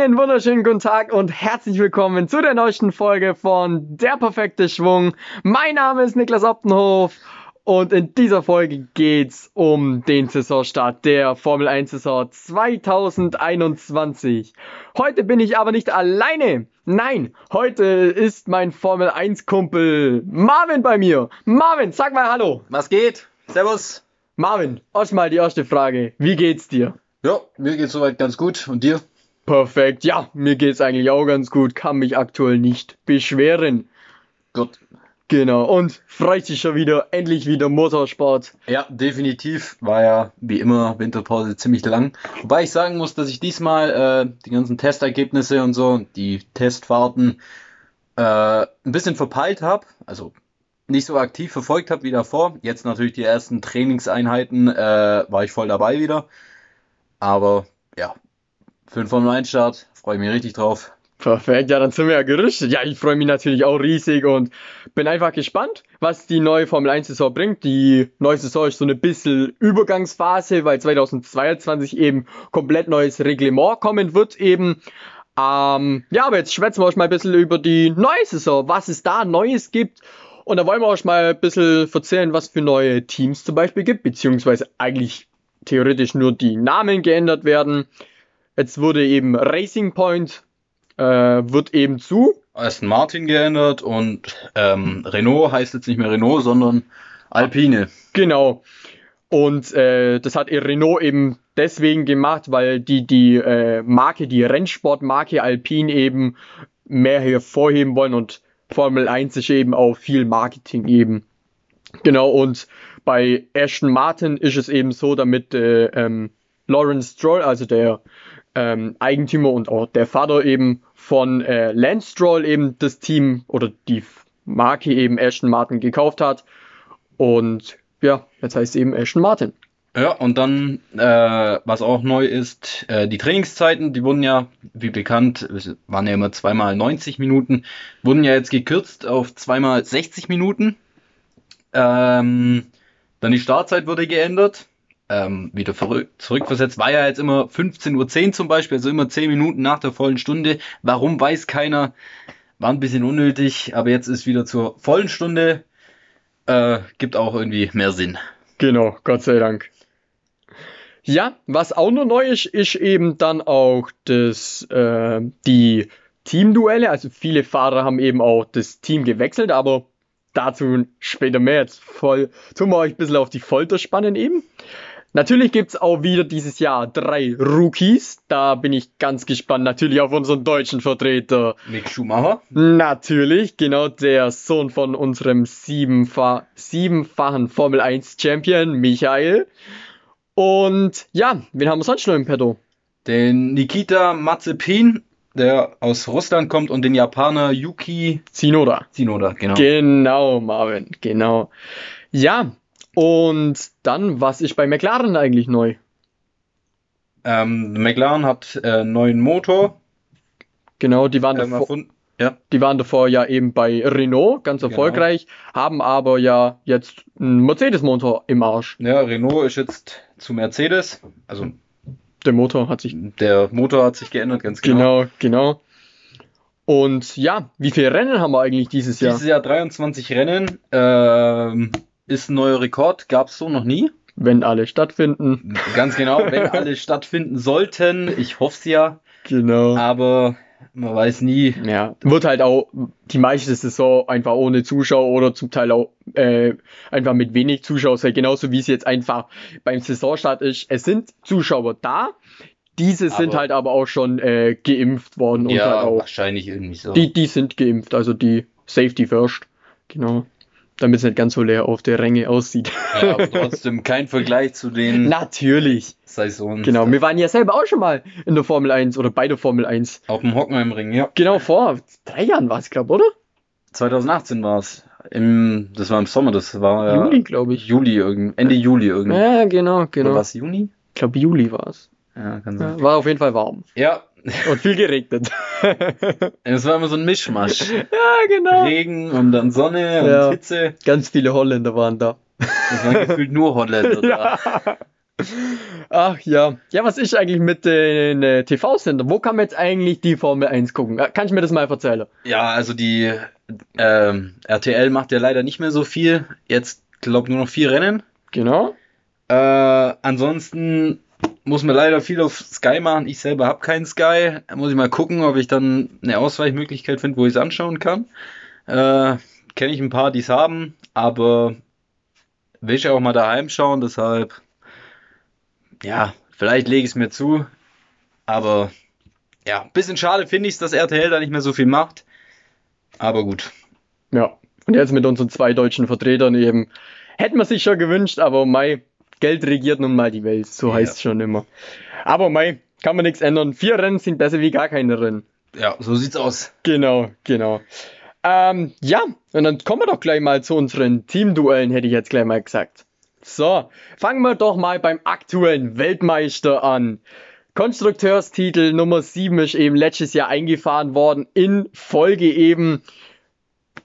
Einen wunderschönen guten Tag und herzlich willkommen zu der neuesten Folge von Der perfekte Schwung. Mein Name ist Niklas Optenhof und in dieser Folge geht's um den Saisonstart der Formel 1 Saison 2021. Heute bin ich aber nicht alleine. Nein, heute ist mein Formel 1 Kumpel Marvin bei mir. Marvin, sag mal Hallo. Was geht? Servus. Marvin, erstmal die erste Frage. Wie geht's dir? Ja, mir geht's soweit ganz gut. Und dir? Perfekt. Ja, mir geht's eigentlich auch ganz gut. Kann mich aktuell nicht beschweren. Gut. Genau. Und freut sich schon wieder, endlich wieder Motorsport. Ja, definitiv. War ja wie immer Winterpause ziemlich lang. Wobei ich sagen muss, dass ich diesmal äh, die ganzen Testergebnisse und so, die Testfahrten, äh, ein bisschen verpeilt habe. Also nicht so aktiv verfolgt habe wie davor. Jetzt natürlich die ersten Trainingseinheiten äh, war ich voll dabei wieder. Aber ja, für den Formel 1 Start freue ich mich richtig drauf. Perfekt, ja, dann sind wir ja gerüstet. Ja, ich freue mich natürlich auch riesig und bin einfach gespannt, was die neue Formel 1 Saison bringt. Die neue Saison ist so eine bisschen Übergangsphase, weil 2022 eben komplett neues Reglement kommen wird eben. Ähm, ja, aber jetzt schwätzen wir euch mal ein bisschen über die neue Saison, was es da Neues gibt. Und da wollen wir euch mal ein bisschen erzählen, was für neue Teams zum Beispiel gibt, beziehungsweise eigentlich theoretisch nur die Namen geändert werden. Jetzt wurde eben Racing Point äh, wird eben zu Aston Martin geändert und ähm, Renault heißt jetzt nicht mehr Renault, sondern Alpine. Genau. Und äh, das hat Renault eben deswegen gemacht, weil die die äh, Marke, die Rennsportmarke Alpine eben mehr hervorheben wollen und Formel 1 ist eben auch viel Marketing eben. Genau, und bei Ashton Martin ist es eben so, damit äh, ähm, Lawrence Stroll, also der ähm, Eigentümer und auch der Vater eben von äh, Lance Stroll eben das Team oder die Marke eben Ashton Martin gekauft hat. Und ja, jetzt heißt es eben Ashton Martin. Ja, und dann, äh, was auch neu ist, äh, die Trainingszeiten, die wurden ja, wie bekannt, waren ja immer zweimal 90 Minuten, wurden ja jetzt gekürzt auf zweimal 60 Minuten. Ähm, dann die Startzeit wurde geändert, ähm, wieder zurückversetzt. War ja jetzt immer 15.10 Uhr zum Beispiel, also immer 10 Minuten nach der vollen Stunde. Warum weiß keiner. War ein bisschen unnötig, aber jetzt ist wieder zur vollen Stunde. Äh, gibt auch irgendwie mehr Sinn. Genau, Gott sei Dank. Ja, was auch noch neu ist, ist eben dann auch das, äh, die Teamduelle. Also viele Fahrer haben eben auch das Team gewechselt, aber dazu später mehr. Jetzt voll, tun wir euch ein bisschen auf die Folter spannen eben. Natürlich gibt's auch wieder dieses Jahr drei Rookies. Da bin ich ganz gespannt. Natürlich auf unseren deutschen Vertreter. Mick Schumacher. Natürlich, genau der Sohn von unserem siebenfach, siebenfachen Formel 1 Champion, Michael. Und ja, wen haben wir sonst noch im Petto? Den Nikita Mazepin, der aus Russland kommt, und den Japaner Yuki Tsunoda. Tsunoda, genau. Genau, Marvin, genau. Ja, und dann, was ist bei McLaren eigentlich neu? Ähm, McLaren hat äh, neuen Motor. Genau, die waren, ähm, davor, ja. die waren davor ja eben bei Renault ganz genau. erfolgreich, genau. haben aber ja jetzt einen Mercedes-Motor im Arsch. Ja, Renault ist jetzt zu Mercedes. Also der Motor hat sich. Der Motor hat sich geändert, ganz genau. Genau, genau. Und ja, wie viele Rennen haben wir eigentlich dieses Jahr? Dieses Jahr 23 Rennen. Ähm, ist ein neuer Rekord, gab es so noch nie. Wenn alle stattfinden. Ganz genau, wenn alle stattfinden sollten. Ich hoffe es ja. Genau. Aber man weiß nie. Ja, wird halt auch die meiste Saison einfach ohne Zuschauer oder zum Teil auch äh, einfach mit wenig Zuschauer sein. Genauso wie es jetzt einfach beim Saisonstart ist. Es sind Zuschauer da. Diese aber sind halt aber auch schon äh, geimpft worden. Ja, und halt auch, wahrscheinlich irgendwie so. Die, die sind geimpft, also die Safety First. Genau damit es nicht ganz so leer auf der Ränge aussieht. Ja, aber trotzdem kein Vergleich zu den Natürlich. Saisons. Genau, wir waren ja selber auch schon mal in der Formel 1 oder bei der Formel 1. Auf dem Hockenheimring, ja. Genau, vor drei Jahren war es, glaube ich, oder? 2018 war es. Im, das war im Sommer, das war Juli, glaube ich. Juli, Ende Juli irgendwie. Ja, genau, genau. War es Juni? Ich glaube, Juli war es. Ja, kann sein. Ja, war auf jeden Fall warm. Ja, und viel geregnet. es war immer so ein Mischmasch. Ja, genau. Regen und dann Sonne und ja. Hitze. Ganz viele Holländer waren da. Das waren gefühlt nur Holländer ja. da. Ach ja. Ja, was ist eigentlich mit den äh, TV-Sendern? Wo kann man jetzt eigentlich die Formel 1 gucken? Äh, Kann ich mir das mal erzählen? Ja, also die ähm, RTL macht ja leider nicht mehr so viel. Jetzt, glaube nur noch vier Rennen. Genau. Äh, ansonsten muss man leider viel auf Sky machen. Ich selber habe keinen Sky. Muss ich mal gucken, ob ich dann eine Ausweichmöglichkeit finde, wo ich es anschauen kann. Äh, Kenne ich ein paar, die es haben, aber will ich auch mal daheim schauen, deshalb ja, vielleicht lege ich es mir zu, aber ja, bisschen schade finde ich es, dass RTL da nicht mehr so viel macht, aber gut. Ja. Und jetzt mit unseren zwei deutschen Vertretern eben. Hätten wir sich schon gewünscht, aber Mai, Geld regiert nun mal die Welt. So Ja. heißt es schon immer. Aber Mai, kann man nichts ändern. Vier Rennen sind besser wie gar keine Rennen. Ja, so sieht's aus. Genau, genau. Ähm, ja, und dann kommen wir doch gleich mal zu unseren Teamduellen, hätte ich jetzt gleich mal gesagt. So, fangen wir doch mal beim aktuellen Weltmeister an. Konstrukteurstitel Nummer 7 ist eben letztes Jahr eingefahren worden, in Folge eben.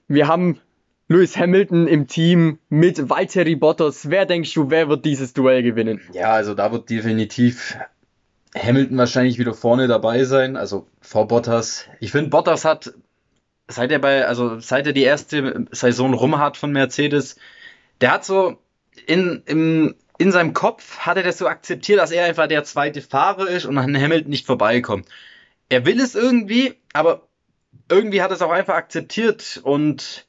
Wir haben Lewis Hamilton im Team mit Valtteri Bottas. Wer denkst du, wer wird dieses Duell gewinnen? Ja, also da wird definitiv Hamilton wahrscheinlich wieder vorne dabei sein, also vor Bottas. Ich finde, Bottas hat, seit er bei, also seit er die erste Saison rum hat von Mercedes, der hat so in, im, in seinem Kopf hat er das so akzeptiert, dass er einfach der zweite Fahrer ist und an Hamilton nicht vorbeikommt. Er will es irgendwie, aber irgendwie hat er es auch einfach akzeptiert und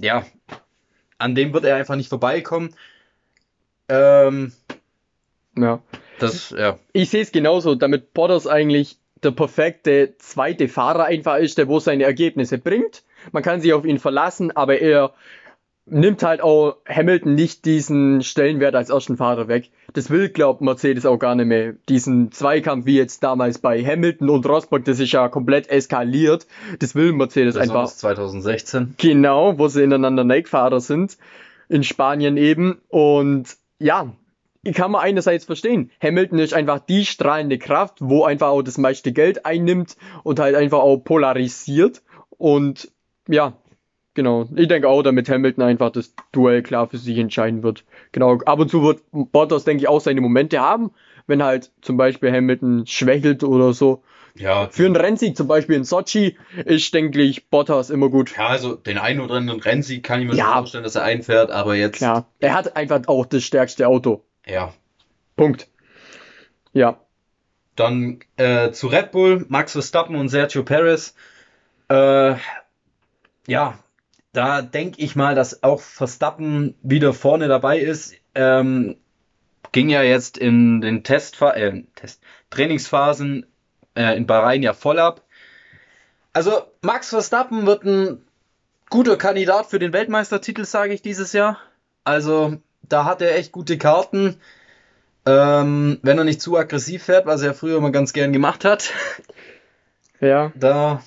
ja, an dem wird er einfach nicht vorbeikommen. Ähm, Ja. das, ja. Ich sehe es genauso, damit Bottas eigentlich der perfekte zweite Fahrer einfach ist, der wo seine Ergebnisse bringt. Man kann sich auf ihn verlassen, aber er nimmt halt auch Hamilton nicht diesen Stellenwert als ersten Fahrer weg. Das will, glaubt Mercedes auch gar nicht mehr. Diesen Zweikampf wie jetzt damals bei Hamilton und Rosberg, das ist ja komplett eskaliert. Das will Mercedes Das einfach. das 2016. Genau, wo sie ineinander Neckfahrer sind. In Spanien eben. Und ja, ich kann man einerseits verstehen. Hamilton ist einfach die strahlende Kraft, wo einfach auch das meiste Geld einnimmt und halt einfach auch polarisiert. Und ja, genau. Ich denke auch, damit Hamilton einfach das Duell klar für sich entscheiden wird. Genau. Ab und zu wird Bottas, denke ich, auch seine Momente haben, wenn halt zum Beispiel Hamilton schwächelt oder so. Ja, Für einen Rennsieg, zum Beispiel in Sochi, ist, denke ich, Bottas immer gut. ja, also den einen oder anderen Rennsieg kann ich mir Ja. vorstellen, dass er einfährt, aber jetzt, Klar, er hat einfach auch das stärkste Auto. ja. Punkt. Ja, Dann äh, zu Red Bull, Max Verstappen und Sergio Perez. Äh, ja, da denke ich mal, dass auch Verstappen wieder vorne dabei ist. Ähm, ging ja jetzt in den Testfa äh, Test Trainingsphasen äh, in Bahrain ja voll ab. Also Max Verstappen wird ein guter Kandidat für den Weltmeistertitel, sage ich dieses Jahr. Also da hat er echt gute Karten. Ähm, wenn er nicht zu aggressiv fährt, was er früher immer ganz gern gemacht hat, ja. da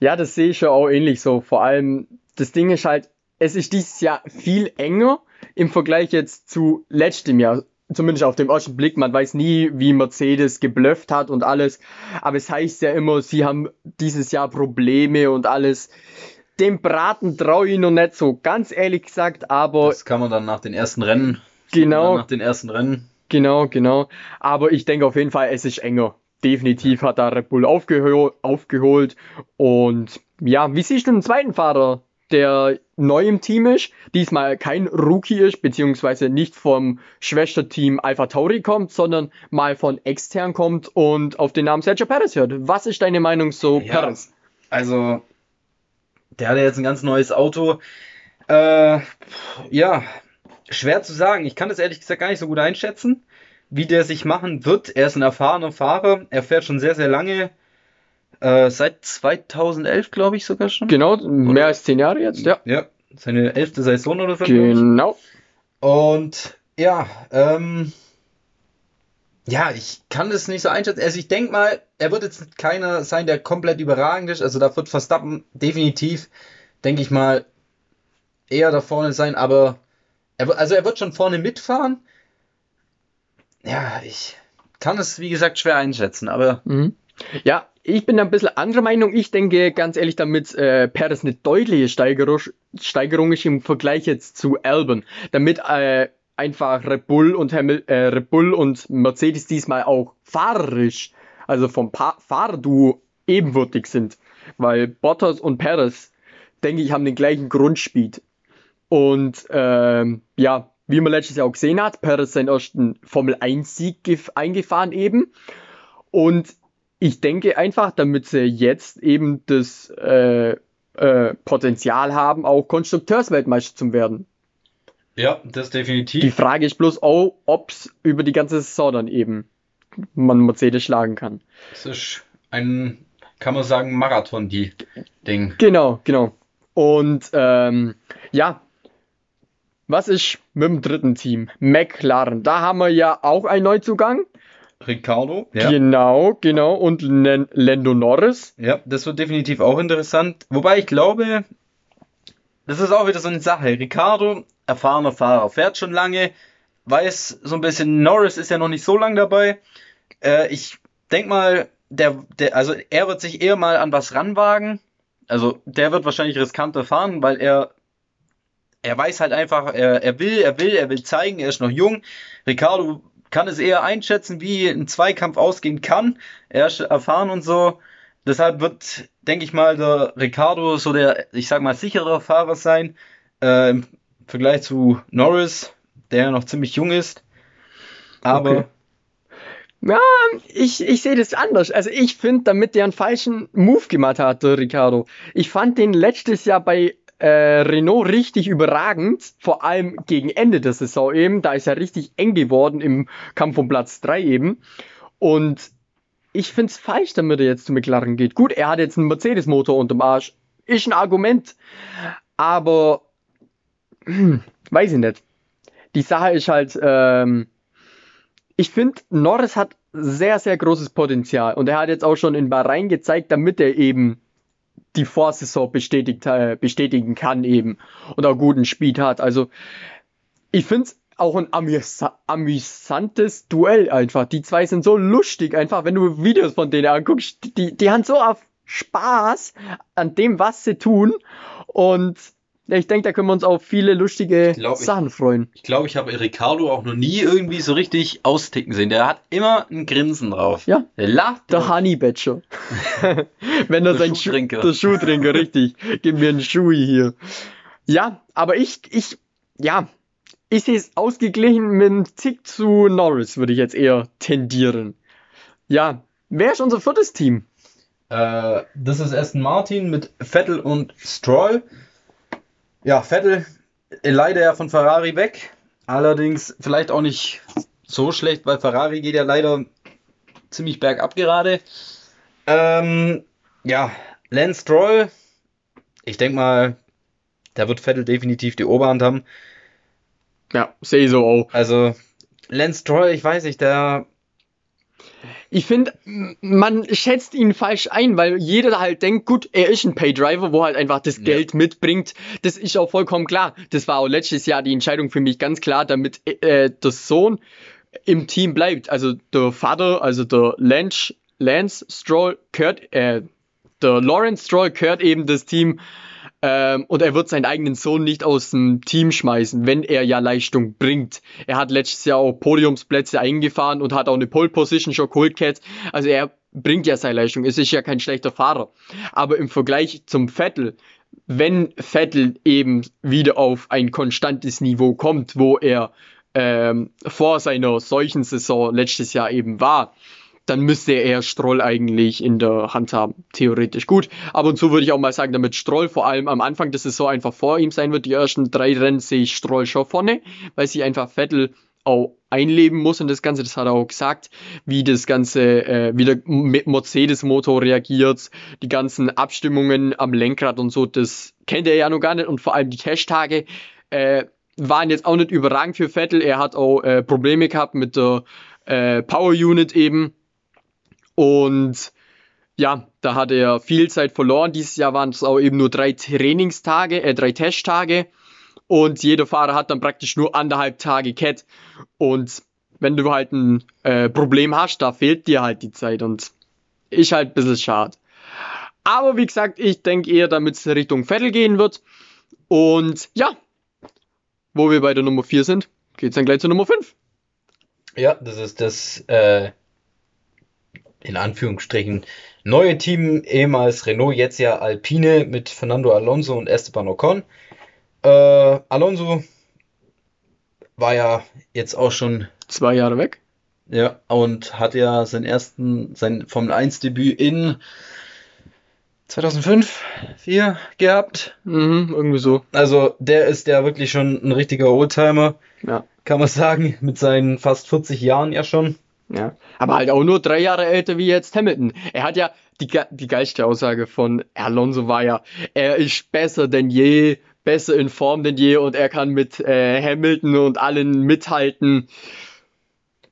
Ja, das sehe ich ja auch ähnlich so. Vor allem, das Ding ist halt, es ist dieses Jahr viel enger im Vergleich jetzt zu letztem Jahr. Zumindest auf dem ersten Blick. Man weiß nie, wie Mercedes geblufft hat und alles. Aber es heißt ja immer, sie haben dieses Jahr Probleme und alles. Dem Braten traue ich noch nicht so, ganz ehrlich gesagt. Aber das kann man dann nach den ersten Rennen, genau, nach den ersten Rennen, Genau, genau. Aber ich denke auf jeden Fall, es ist enger. Definitiv hat da Red Bull aufgehol aufgeholt. Und ja, wie siehst du den zweiten Fahrer, der neu im Team ist, diesmal kein Rookie ist, beziehungsweise nicht vom Schwesterteam Alpha Tauri kommt, sondern mal von extern kommt und auf den Namen Sergio Perez hört. Was ist deine Meinung so, Ja. Perez? also der hat ja jetzt ein ganz neues Auto. Äh, ja, schwer zu sagen. Ich kann das ehrlich gesagt gar nicht so gut einschätzen, wie der sich machen wird. Er ist ein erfahrener Fahrer. Er fährt schon sehr, sehr lange. Äh, seit 2011, glaube ich, sogar schon. Genau, mehr als zehn Jahre jetzt, ja. Ja, seine elfte Saison oder so. Genau. Und ja, ähm, ja, ich kann das nicht so einschätzen. Also ich denke mal, er wird jetzt keiner sein, der komplett überragend ist. Also da wird Verstappen definitiv, denke ich mal, eher da vorne sein. Aber er, also er wird schon vorne mitfahren. Ja, ich kann es wie gesagt schwer einschätzen. Aber Mhm. Ja, ich bin ein bisschen anderer Meinung. Ich denke ganz ehrlich, damit äh, Perez eine deutliche Steigerung, Steigerung ist im Vergleich jetzt zu Albon. Damit äh, einfach Red Bull und Hamil äh, Red Bull und Mercedes diesmal auch fahrerisch, also vom pa Fahrerduo ebenwürdig sind. Weil Bottas und Perez, denke ich, haben den gleichen Grundspeed. Und ähm, ja, wie man letztes Jahr auch gesehen hat, Perez seinen ersten Formel 1-Sieg eingefahren eben. Und ich denke einfach, damit sie jetzt eben das äh, äh, Potenzial haben, auch Konstrukteursweltmeister zu werden. Ja, das definitiv. Die Frage ist bloß auch, ob es über die ganze Saison dann eben man Mercedes schlagen kann. Das ist ein, kann man sagen, Marathon, die Ding. Genau, genau. Und ähm, ja, was ist mit dem dritten Team? McLaren. Da haben wir ja auch einen Neuzugang. Ricardo. Ja. Genau, genau. Und Len Lando Norris. Ja, das wird definitiv auch interessant. Wobei ich glaube, das ist auch wieder so eine Sache. Ricardo, erfahrener Fahrer, fährt schon lange, weiß so ein bisschen, Norris ist ja noch nicht so lange dabei. Äh, ich denke mal, der, der, also er wird sich eher mal an was ranwagen. Also der wird wahrscheinlich riskanter fahren, weil er er weiß halt einfach, er, er will, er will, er will zeigen, er ist noch jung. Ricardo kann es eher einschätzen, wie ein Zweikampf ausgehen kann. Er ist erfahren und so. Deshalb wird, denke ich mal, der Ricardo so der, ich sag mal, sichere Fahrer sein. Äh, Im Vergleich zu Norris, der noch ziemlich jung ist. Aber. Okay. Ja, ich, ich sehe das anders. Also ich finde, damit der einen falschen Move gemacht hat, der Ricardo. Ich fand den letztes Jahr bei äh, Renault richtig überragend, vor allem gegen Ende der Saison eben. Da ist er richtig eng geworden im Kampf um Platz 3 eben. Und ich finde es falsch, damit er jetzt zu McLaren geht. Gut, er hat jetzt einen Mercedes-Motor unterm Arsch. Ist ein Argument. Aber hm, weiß ich nicht. Die Sache ist halt, ähm, ich finde, Norris hat sehr, sehr großes Potenzial. Und er hat jetzt auch schon in Bahrain gezeigt, damit er eben die Vorsaison bestätigt, äh, bestätigen kann eben und auch guten Speed hat. Also ich finde es auch ein amüsa amüsantes Duell einfach. Die zwei sind so lustig einfach, wenn du Videos von denen anguckst. Die, die haben so auf Spaß an dem, was sie tun und ja, ich denke, da können wir uns auf viele lustige glaub, Sachen freuen. Ich glaube, ich habe Ricardo auch noch nie irgendwie so richtig austicken sehen. Der hat immer ein Grinsen drauf. Ja. Der lacht. Der Honey Badger. Wenn er sein Schuhtrinker. Schu der Schuhtrinker, richtig. Gib mir einen Schuh hier. Ja, aber ich, ich, ja, ich sehe es ausgeglichen mit einem Tick zu Norris, würde ich jetzt eher tendieren. Ja, wer ist unser viertes Team? Äh, das ist Aston Martin mit Vettel und Stroll. Ja, Vettel leider ja von Ferrari weg. Allerdings vielleicht auch nicht so schlecht, weil Ferrari geht ja leider ziemlich bergab gerade. Ähm, ja, Lance Stroll, ich denke mal, da wird Vettel definitiv die Oberhand haben. Ja, sehe ich so auch. Also, Lance Stroll, ich weiß nicht, der ich finde, man schätzt ihn falsch ein, weil jeder halt denkt, gut, er ist ein Paydriver, wo halt einfach das ja. Geld mitbringt. Das ist auch vollkommen klar. Das war auch letztes Jahr die Entscheidung für mich ganz klar, damit äh, der Sohn im Team bleibt. Also der Vater, also der Lance, Lance Stroll, gehört, äh, der Lawrence Stroll gehört eben das Team ähm, und er wird seinen eigenen Sohn nicht aus dem Team schmeißen, wenn er ja Leistung bringt. Er hat letztes Jahr auch Podiumsplätze eingefahren und hat auch eine Pole Position schon geholt. Also er bringt ja seine Leistung. Es ist ja kein schlechter Fahrer. Aber im Vergleich zum Vettel, wenn Vettel eben wieder auf ein konstantes Niveau kommt, wo er ähm, vor seiner solchen Saison letztes Jahr eben war, dann müsste er Stroll eigentlich in der Hand haben. Theoretisch gut. Ab und zu würde ich auch mal sagen, damit Stroll vor allem am Anfang der Saison einfach vor ihm sein wird. Die ersten drei Rennen sehe ich Stroll schon vorne, weil sich einfach Vettel auch einleben muss und das Ganze, das hat er auch gesagt, wie das Ganze, äh, wie der Mercedes-Motor reagiert, die ganzen Abstimmungen am Lenkrad und so, das kennt er ja noch gar nicht und vor allem die Testtage äh, waren jetzt auch nicht überragend für Vettel. Er hat auch äh, Probleme gehabt mit der äh, Power Unit eben und ja, da hat er viel Zeit verloren. Dieses Jahr waren es auch eben nur drei Trainingstage, äh, drei Testtage. Und jeder Fahrer hat dann praktisch nur anderthalb Tage Cat. Und wenn du halt ein äh, Problem hast, da fehlt dir halt die Zeit. Und ist halt ein bisschen schade. Aber wie gesagt, ich denke eher, damit es Richtung Vettel gehen wird. Und ja, wo wir bei der Nummer 4 sind, geht's dann gleich zur Nummer 5. Ja, das ist das äh, in Anführungsstrichen neue Team, ehemals Renault, jetzt ja Alpine mit Fernando Alonso und Esteban Ocon. Äh, Alonso war ja jetzt auch schon Zwei Jahre weg. ja und hat ja seinen ersten sein Formel 1 Debüt in 2005, 4 gehabt. Mhm, irgendwie so. Also der ist ja wirklich schon ein richtiger Oldtimer, Ja. kann man sagen, mit seinen fast 40 Jahren ja schon. Ja. Aber halt auch nur drei Jahre älter wie jetzt Hamilton. Er hat ja, die, die geilste Aussage von Alonso war ja, er ist besser denn je, besser in Form denn je und er kann mit äh, Hamilton und allen mithalten.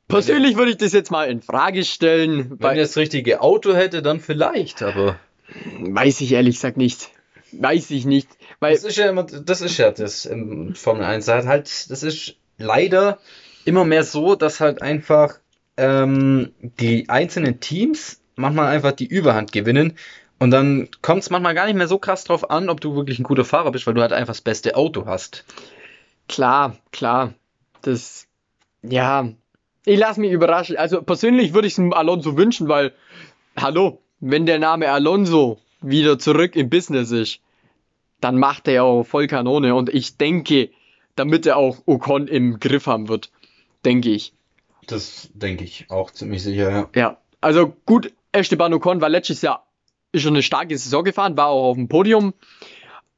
Persönlich würde ich das jetzt mal in Frage stellen, Wenn er das richtige Auto hätte, dann vielleicht, aber weiß ich ehrlich gesagt nicht. Weiß ich nicht, weil das ist ja immer, das ist ja das im Formel 1. Da hat halt, das ist leider immer mehr so, dass halt einfach ähm, die einzelnen Teams manchmal einfach die Überhand gewinnen. Und dann kommt es manchmal gar nicht mehr so krass drauf an, ob du wirklich ein guter Fahrer bist, weil du halt einfach das beste Auto hast. Klar, klar. Das, ja, ich lasse mich überraschen. Also persönlich würde ich es Alonso wünschen, weil, hallo, wenn der Name Alonso wieder zurück im Business ist, dann macht er auch voll Kanone. Und ich denke, damit er auch Ocon im Griff haben wird, denke ich. Das denke ich auch ziemlich sicher, ja. Ja, also gut, Esteban Ocon war letztes Jahr schon eine starke Saison gefahren, war auch auf dem Podium,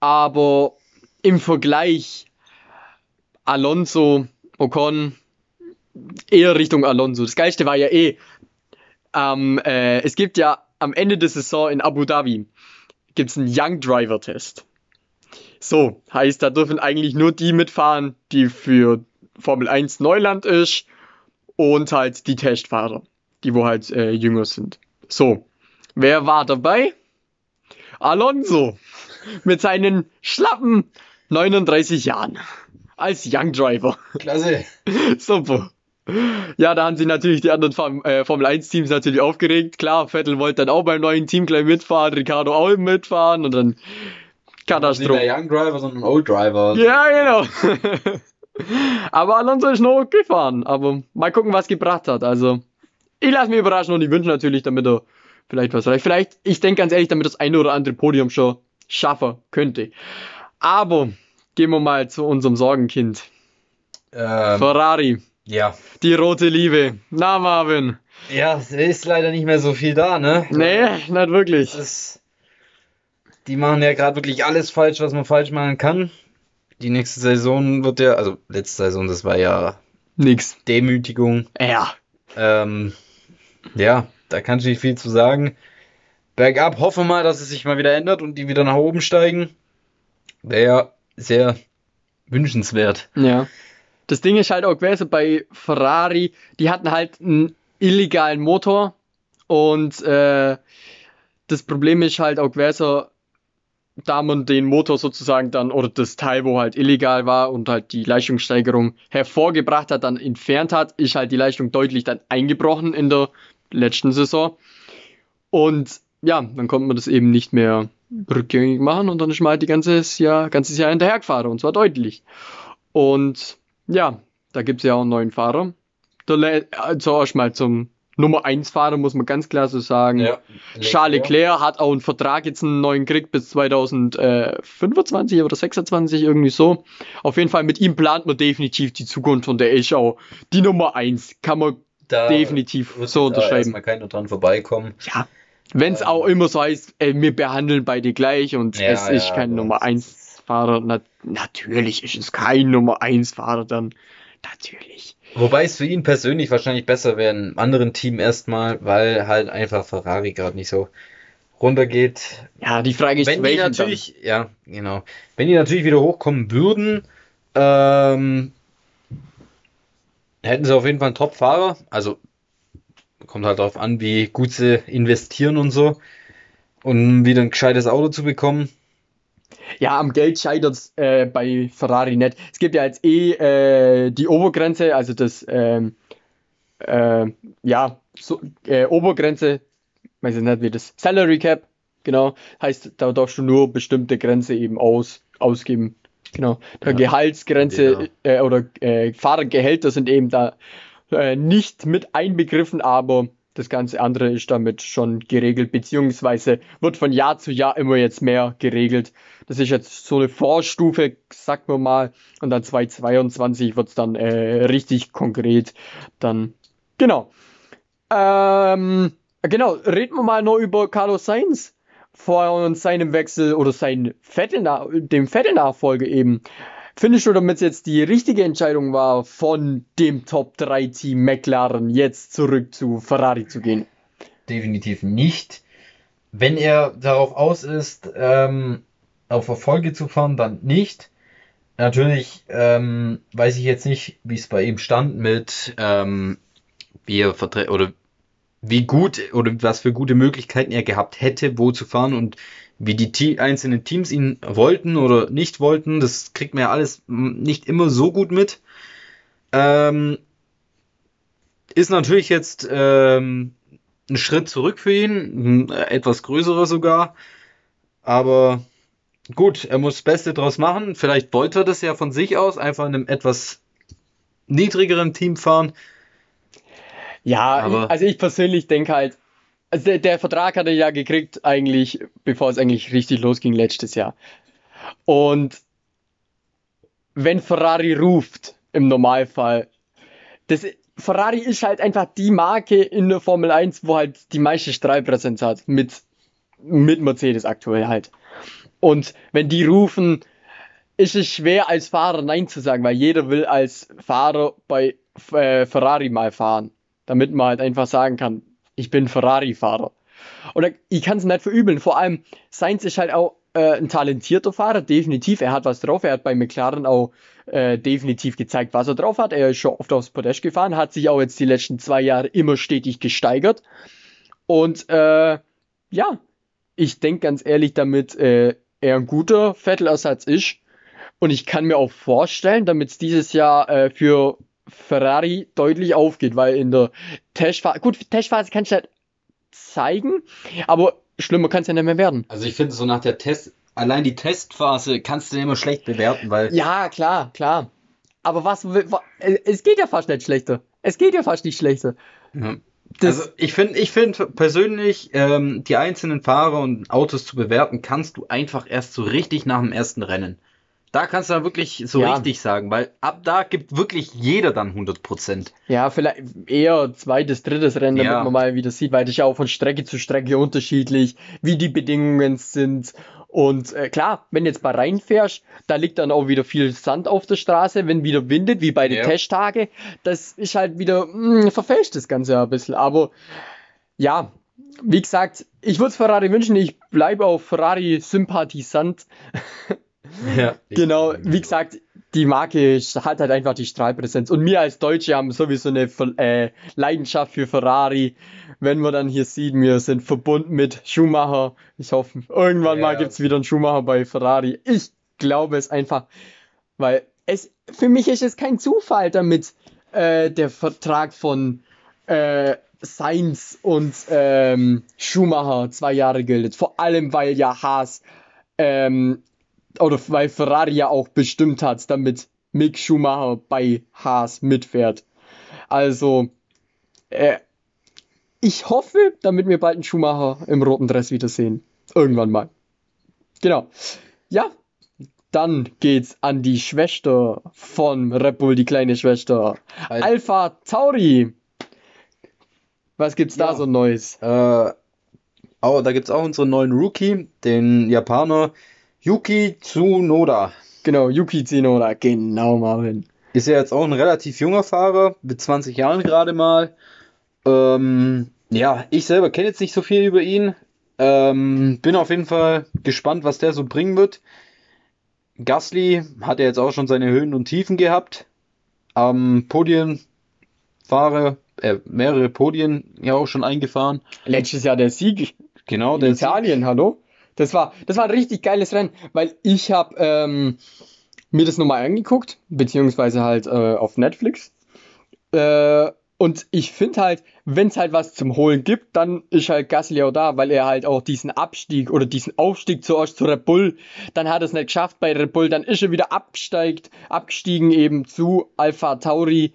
aber im Vergleich Alonso, Ocon, eher Richtung Alonso. Das Geilste war ja eh, ähm, äh, es gibt ja am Ende der Saison in Abu Dhabi gibt's einen Young Driver Test. So, heißt, da dürfen eigentlich nur die mitfahren, die für Formel 1 Neuland ist und halt die Testfahrer, die wo halt äh, jünger sind. So, wer war dabei? Alonso mit seinen schlappen 39 Jahren als Young Driver. Klasse. Super. Ja, da haben sich natürlich die anderen Form, äh, Formel 1 Teams natürlich aufgeregt. Klar, Vettel wollte dann auch beim neuen Team gleich mitfahren, Ricardo auch mitfahren und dann Nicht Katastrophe. mehr Young Driver, sondern Old Driver. Ja, genau. aber Alonso ist noch gefahren. Aber mal gucken, was gebracht hat. Also, ich lasse mich überraschen und ich wünsche natürlich, damit er vielleicht was reicht. Vielleicht, ich denke ganz ehrlich, damit das eine oder andere Podium schon schaffen könnte. Aber gehen wir mal zu unserem Sorgenkind. Ähm, Ferrari, ja. die rote Liebe. Na, Marvin. Ja, es ist leider nicht mehr so viel da, ne? Nee, nicht wirklich. Ist, die machen ja gerade wirklich alles falsch, was man falsch machen kann. Die nächste Saison wird ja, also letzte Saison, das war ja Nix. Demütigung. Ja. Ähm, ja, da kann ich nicht viel zu sagen. Bergab, hoffe mal, dass es sich mal wieder ändert und die wieder nach oben steigen. Wäre ja sehr wünschenswert. Ja. Das Ding ist halt auch gewesen bei Ferrari, die hatten halt einen illegalen Motor und äh, das Problem ist halt auch gewesen, da man den Motor sozusagen dann oder das Teil, wo halt illegal war und halt die Leistungssteigerung hervorgebracht hat, dann entfernt hat, ist halt die Leistung deutlich dann eingebrochen in der letzten Saison. Und ja, dann konnte man das eben nicht mehr rückgängig machen und dann ist man halt die ganzes Jahr, ganzes Jahr hinterhergefahren und zwar deutlich. Und ja, da gibt es ja auch einen neuen Fahrer. Der Le also erstmal zum Nummer 1 Fahrer muss man ganz klar so sagen. Charles Leclerc hat auch einen Vertrag jetzt einen neuen gekriegt bis 2025 oder 26 irgendwie so. Auf jeden Fall mit ihm plant man definitiv die Zukunft und der ist auch die Nummer 1. Kann man Da definitiv so unterschreiben. erstmal keiner dran vorbeikommen. Ja, wenn es auch immer so heißt, äh, wir behandeln beide gleich und Ja, es ist ja, kein Nummer es 1 Fahrer. Na, natürlich ist es kein Nummer 1 Fahrer dann. Natürlich. Wobei es für ihn persönlich wahrscheinlich besser wäre, einem anderen Team erstmal, weil halt einfach Ferrari gerade nicht so runtergeht. Ja, die Frage ist, Wenn die natürlich, ja, genau. Wenn die natürlich wieder hochkommen würden, ähm, hätten sie auf jeden Fall einen Top-Fahrer. Also kommt halt darauf an, wie gut sie investieren und so. Und wieder ein gescheites Auto zu bekommen. Ja, am Geld scheitert es äh, bei Ferrari nicht. Es gibt ja jetzt eh äh, die Obergrenze, also das, ähm, äh, ja, so, äh, Obergrenze, weiß ich nicht, wie das, Salary Cap, genau, heißt, da darfst du nur bestimmte Grenze eben aus, ausgeben Genau, der ja, Gehaltsgrenze genau. äh, oder äh, Fahrergehälter sind eben da nicht mit einbegriffen, aber das ganze andere ist damit schon geregelt, beziehungsweise wird von Jahr zu Jahr immer jetzt mehr geregelt. Das ist jetzt so eine Vorstufe, sagt man mal, und dann 2022 wird es dann äh, richtig konkret. Dann, genau. Ähm, genau, reden wir mal noch über Carlos Sainz vor seinem Wechsel oder sein Vettel, dem Vettel-Nachfolge eben. Findest du, damit es jetzt die richtige Entscheidung war, von dem Top-3-Team McLaren jetzt zurück zu Ferrari zu gehen? Definitiv nicht. Wenn er darauf aus ist, ähm, auf Erfolge zu fahren, dann nicht. Natürlich ähm, weiß ich jetzt nicht, wie es bei ihm stand mit ähm, wie er vertre oder wie gut oder was für gute Möglichkeiten er gehabt hätte, wo zu fahren und wie die Te einzelnen Teams ihn wollten oder nicht wollten. Das kriegt man ja alles nicht immer so gut mit. Ähm, ist natürlich jetzt ähm, ein Schritt zurück für ihn, etwas größerer sogar. Aber gut, er muss das Beste draus machen. Vielleicht wollte er das ja von sich aus, einfach in einem etwas niedrigeren Team fahren. Ja, Aber also ich persönlich denke halt, also der, der Vertrag hat er ja gekriegt, eigentlich, bevor es eigentlich richtig losging letztes Jahr. Und wenn Ferrari ruft, im Normalfall, das, Ferrari ist halt einfach die Marke in der Formel 1, wo halt die meiste Strahlpräsenz hat, mit, mit Mercedes aktuell halt. Und wenn die rufen, ist es schwer als Fahrer Nein zu sagen, weil jeder will als Fahrer bei äh, Ferrari mal fahren, damit man halt einfach sagen kann, ich bin Ferrari-Fahrer. Und ich kann es nicht verübeln. Vor allem, Sainz ist halt auch äh, ein talentierter Fahrer, definitiv. Er hat was drauf. Er hat bei McLaren auch äh, definitiv gezeigt, was er drauf hat. Er ist schon oft aufs Podest gefahren, hat sich auch jetzt die letzten zwei Jahre immer stetig gesteigert. Und äh, ja, ich denke ganz ehrlich, damit äh, er ein guter Vettelersatz ist. Und ich kann mir auch vorstellen, damit es dieses Jahr äh, für Ferrari deutlich aufgeht, weil in der Testphase, gut, Testphase kannst du halt zeigen, aber schlimmer kann es ja nicht mehr werden. Also ich finde so nach der Test, allein die Testphase kannst du immer schlecht bewerten, weil. Ja, klar, klar. Aber was, es geht ja fast nicht schlechter. Es geht ja fast nicht schlechter. Ja. also ich finde, ich finde persönlich, ähm, die einzelnen Fahrer und Autos zu bewerten, kannst du einfach erst so richtig nach dem ersten Rennen. Da kannst du dann wirklich so ja. richtig sagen, weil ab da gibt wirklich jeder dann 100 Prozent. Ja, vielleicht eher zweites, drittes Rennen, damit ja. man mal wieder sieht, weil das ist ja auch von Strecke zu Strecke unterschiedlich, wie die Bedingungen sind. Und äh, klar, wenn jetzt mal reinfährst, da liegt dann auch wieder viel Sand auf der Straße, wenn wieder windet, wie bei den ja. Testtage. Das ist halt wieder, mh, hm, verfälscht das Ganze ein bisschen. Aber ja, wie gesagt, ich würde es Ferrari wünschen, ich bleibe auf Ferrari-Sympathisant. Ja, genau, wie gesagt, die Marke hat halt einfach die Strahlpräsenz. Und wir als Deutsche haben sowieso eine äh, Leidenschaft für Ferrari. Wenn man dann hier sieht, wir sind verbunden mit Schumacher. Ich hoffe, irgendwann ja. mal gibt es wieder einen Schumacher bei Ferrari. Ich glaube es einfach, weil es für mich ist es kein Zufall, damit äh, der Vertrag von äh, Sainz und ähm, Schumacher zwei Jahre gilt. Vor allem, weil ja Haas ähm, oder weil Ferrari ja auch bestimmt hat, damit Mick Schumacher bei Haas mitfährt. Also, äh, ich hoffe, damit wir bald einen Schumacher im roten Dress wiedersehen. Irgendwann mal. Genau. Ja, dann geht's an die Schwester von Red Bull, die kleine Schwester. Al Alpha Tauri. Was gibt's ja. da so Neues? Äh, oh, da gibt's auch unseren neuen Rookie, den Japaner Yuki Tsunoda. Genau, Yuki Tsunoda, genau, Marvin. Ist ja jetzt auch ein relativ junger Fahrer, mit 20 Jahren gerade mal. Ähm, ja, ich selber kenne jetzt nicht so viel über ihn. Ähm, bin auf jeden Fall gespannt, was der so bringen wird. Gasly hat ja jetzt auch schon seine Höhen und Tiefen gehabt. Am Podien fahre, äh, mehrere Podien ja auch schon eingefahren. Letztes Jahr der Sieg. Genau, in der Italien, Sieg. hallo? Das war, das war ein richtig geiles Rennen, weil ich habe ähm, mir das nochmal angeguckt, beziehungsweise halt äh, auf Netflix. Äh, Und ich finde halt, wenn es halt was zum Holen gibt, dann ist halt Gasly auch da, weil er halt auch diesen Abstieg oder diesen Aufstieg zuerst zu Red Bull, dann hat er es nicht geschafft bei Red Bull, dann ist er wieder absteigt, abgestiegen eben zu Alpha Tauri.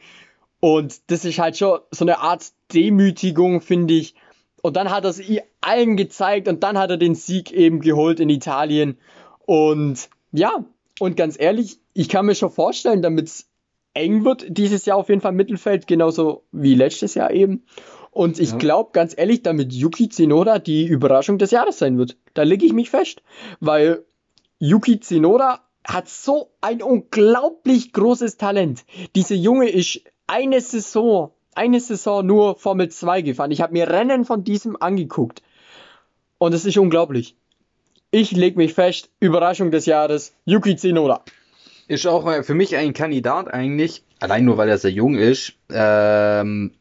Und das ist halt schon so eine Art Demütigung, finde ich. Und dann hat er es allen gezeigt und dann hat er den Sieg eben geholt in Italien. Und ja, und ganz ehrlich, ich kann mir schon vorstellen, damit es eng wird dieses Jahr auf jeden Fall Mittelfeld, genauso wie letztes Jahr eben. Und ich ja. glaube ganz ehrlich, damit Yuki Tsunoda die Überraschung des Jahres sein wird. Da lege ich mich fest, weil Yuki Tsunoda hat so ein unglaublich großes Talent. Diese Junge ist eine Saison, eine Saison nur Formel 2 gefahren. Ich habe mir Rennen von diesem angeguckt. Und es ist unglaublich. Ich lege mich fest, Überraschung des Jahres, Yuki Tsunoda ist auch für mich ein Kandidat eigentlich, allein nur weil er sehr jung ist. Ähm,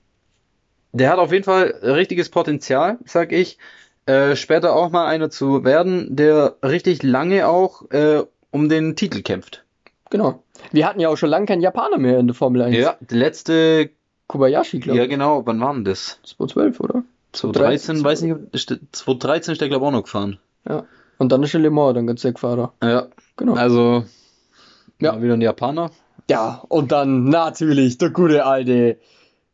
der hat auf jeden Fall richtiges Potenzial, sag ich. Äh, später auch mal einer zu werden, der richtig lange auch äh, um den Titel kämpft. Genau. Wir hatten ja auch schon lange keinen Japaner mehr in der Formel 1. Ja, der letzte. Kobayashi, glaube ich. Ja, genau. Wann war denn das? 2012, oder? 2013, 2013 weiß nicht. 2013 ist der, glaube ich, auch noch gefahren. Ja. Und dann ist er Le Mans, dann ganz Fahrer. Ja. Genau. Also, ja. Wieder ein Japaner. Ja, und dann natürlich der gute alte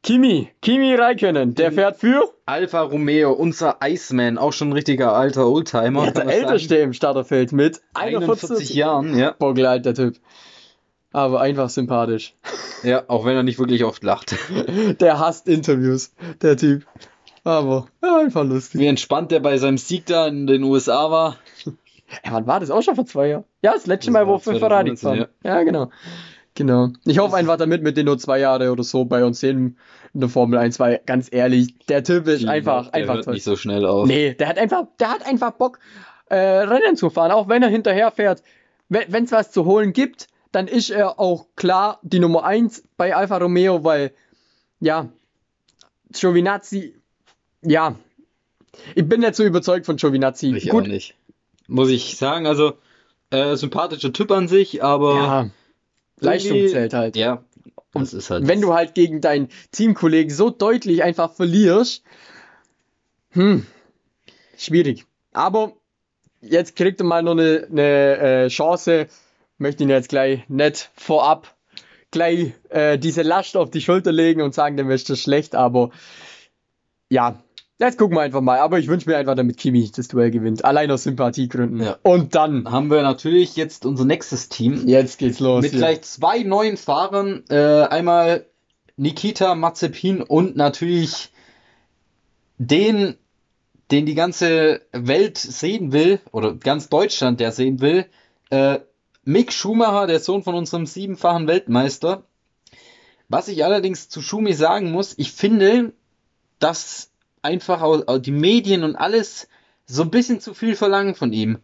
Kimi, Kimi Räikkönen, der fährt für Alfa Romeo, unser Iceman, auch schon ein richtiger alter Oldtimer. Ja, der älteste im Starterfeld mit 41, 41 Jahren, ja. Boah, alter Typ. Aber einfach sympathisch. Ja, auch wenn er nicht wirklich oft lacht. der hasst Interviews, der Typ. Aber ja, einfach lustig. Wie entspannt der bei seinem Sieg da in den USA war. Ja, wann war das? Auch schon vor zwei Jahren? Ja, das letzte das Mal, wo wir Ferrari gefahren. Ja. ja, genau. Genau. Ich hoffe einfach damit mit den nur zwei Jahre oder so bei uns sehen in der Formel 1, weil ganz ehrlich, der Typ ist Die, einfach, der einfach toll. nicht so schnell auf. Nee, der hat einfach, der hat einfach Bock, äh, Rennen zu fahren, auch wenn er hinterher fährt. Wenn es was zu holen gibt, dann ist er auch klar die Nummer 1 bei Alfa Romeo, weil, ja, Giovinazzi, ja, ich bin nicht so überzeugt von Giovinazzi. Ich Gut, auch nicht muss ich sagen. Also, äh, sympathischer Typ an sich, aber. Ja, Leistung zählt halt. Ja. Und ist halt wenn du halt gegen deinen Teamkollegen so deutlich einfach verlierst, hm, schwierig. Aber jetzt kriegt er mal noch eine, eine äh, Chance. Möchte ihn jetzt gleich nicht vorab gleich äh, diese Last auf die Schulter legen und sagen, dem ist das schlecht, aber ja, Jetzt gucken wir einfach mal. Aber ich wünsche mir einfach, damit Kimi das Duell gewinnt. Allein aus Sympathiegründen. Ja. Und dann haben wir natürlich jetzt unser nächstes Team. Jetzt geht's los. Mit hier. gleich zwei neuen Fahrern. Äh, einmal Nikita Mazepin und natürlich den, den die ganze Welt sehen will, oder ganz Deutschland, der sehen will. Äh, Mick Schumacher, der Sohn von unserem siebenfachen Weltmeister. Was ich allerdings zu Schumi sagen muss, ich finde, dass einfach auch, die Medien und alles so ein bisschen zu viel verlangen von ihm.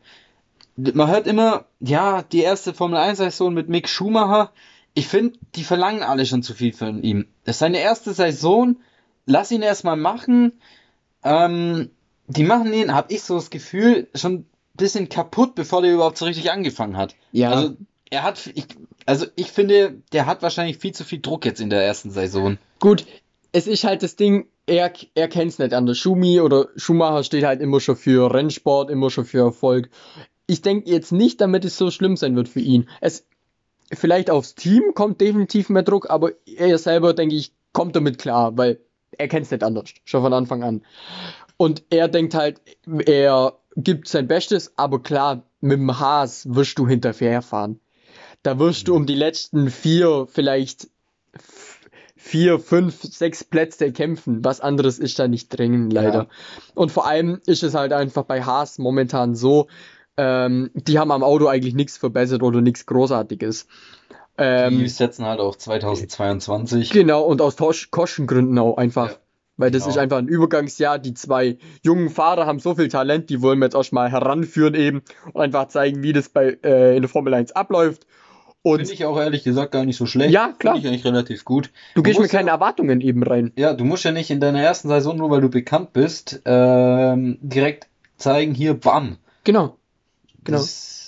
Man hört immer, ja, die erste Formel 1 Saison mit Mick Schumacher. Ich finde, die verlangen alle schon zu viel von ihm. Das ist seine erste Saison. Lass ihn erstmal machen. Ähm, die machen ihn, habe ich so das Gefühl, schon ein bisschen kaputt, bevor der überhaupt so richtig angefangen hat. Ja. Also, er hat, ich, also ich finde, der hat wahrscheinlich viel zu viel Druck jetzt in der ersten Saison. Gut, es ist halt das Ding, er, er kennt es nicht anders. Schumi oder Schumacher steht halt immer schon für Rennsport, immer schon für Erfolg. Ich denke jetzt nicht, damit es so schlimm sein wird für ihn. Es vielleicht aufs Team kommt definitiv mehr Druck, aber er selber, denke ich, kommt damit klar, weil er kennt es nicht anders, schon von Anfang an. Und er denkt halt, er gibt sein Bestes, aber klar, mit dem Haas wirst du hinterherfahren. Da wirst du um die letzten vier, vielleicht vier, fünf, sechs Plätze kämpfen. Was anderes ist da nicht dringend, leider. Ja. Und vor allem ist es halt einfach bei Haas momentan so, ähm, die haben am Auto eigentlich nichts verbessert oder nichts Großartiges. Ähm, die setzen halt auf 2022. Genau, und aus Kostengründen auch einfach. Ja, weil das genau. ist einfach ein Übergangsjahr. Die zwei jungen Fahrer haben so viel Talent, die wollen wir jetzt auch mal heranführen eben und einfach zeigen, wie das bei äh, in der Formel 1 abläuft. Finde ich auch ehrlich gesagt gar nicht so schlecht. Ja, klar. Finde ich eigentlich relativ gut. Du, du gehst mit keine Erwartungen eben rein. Ja, du musst ja nicht in deiner ersten Saison, nur weil du bekannt bist, ähm, direkt zeigen, hier, bam. Genau. Genau.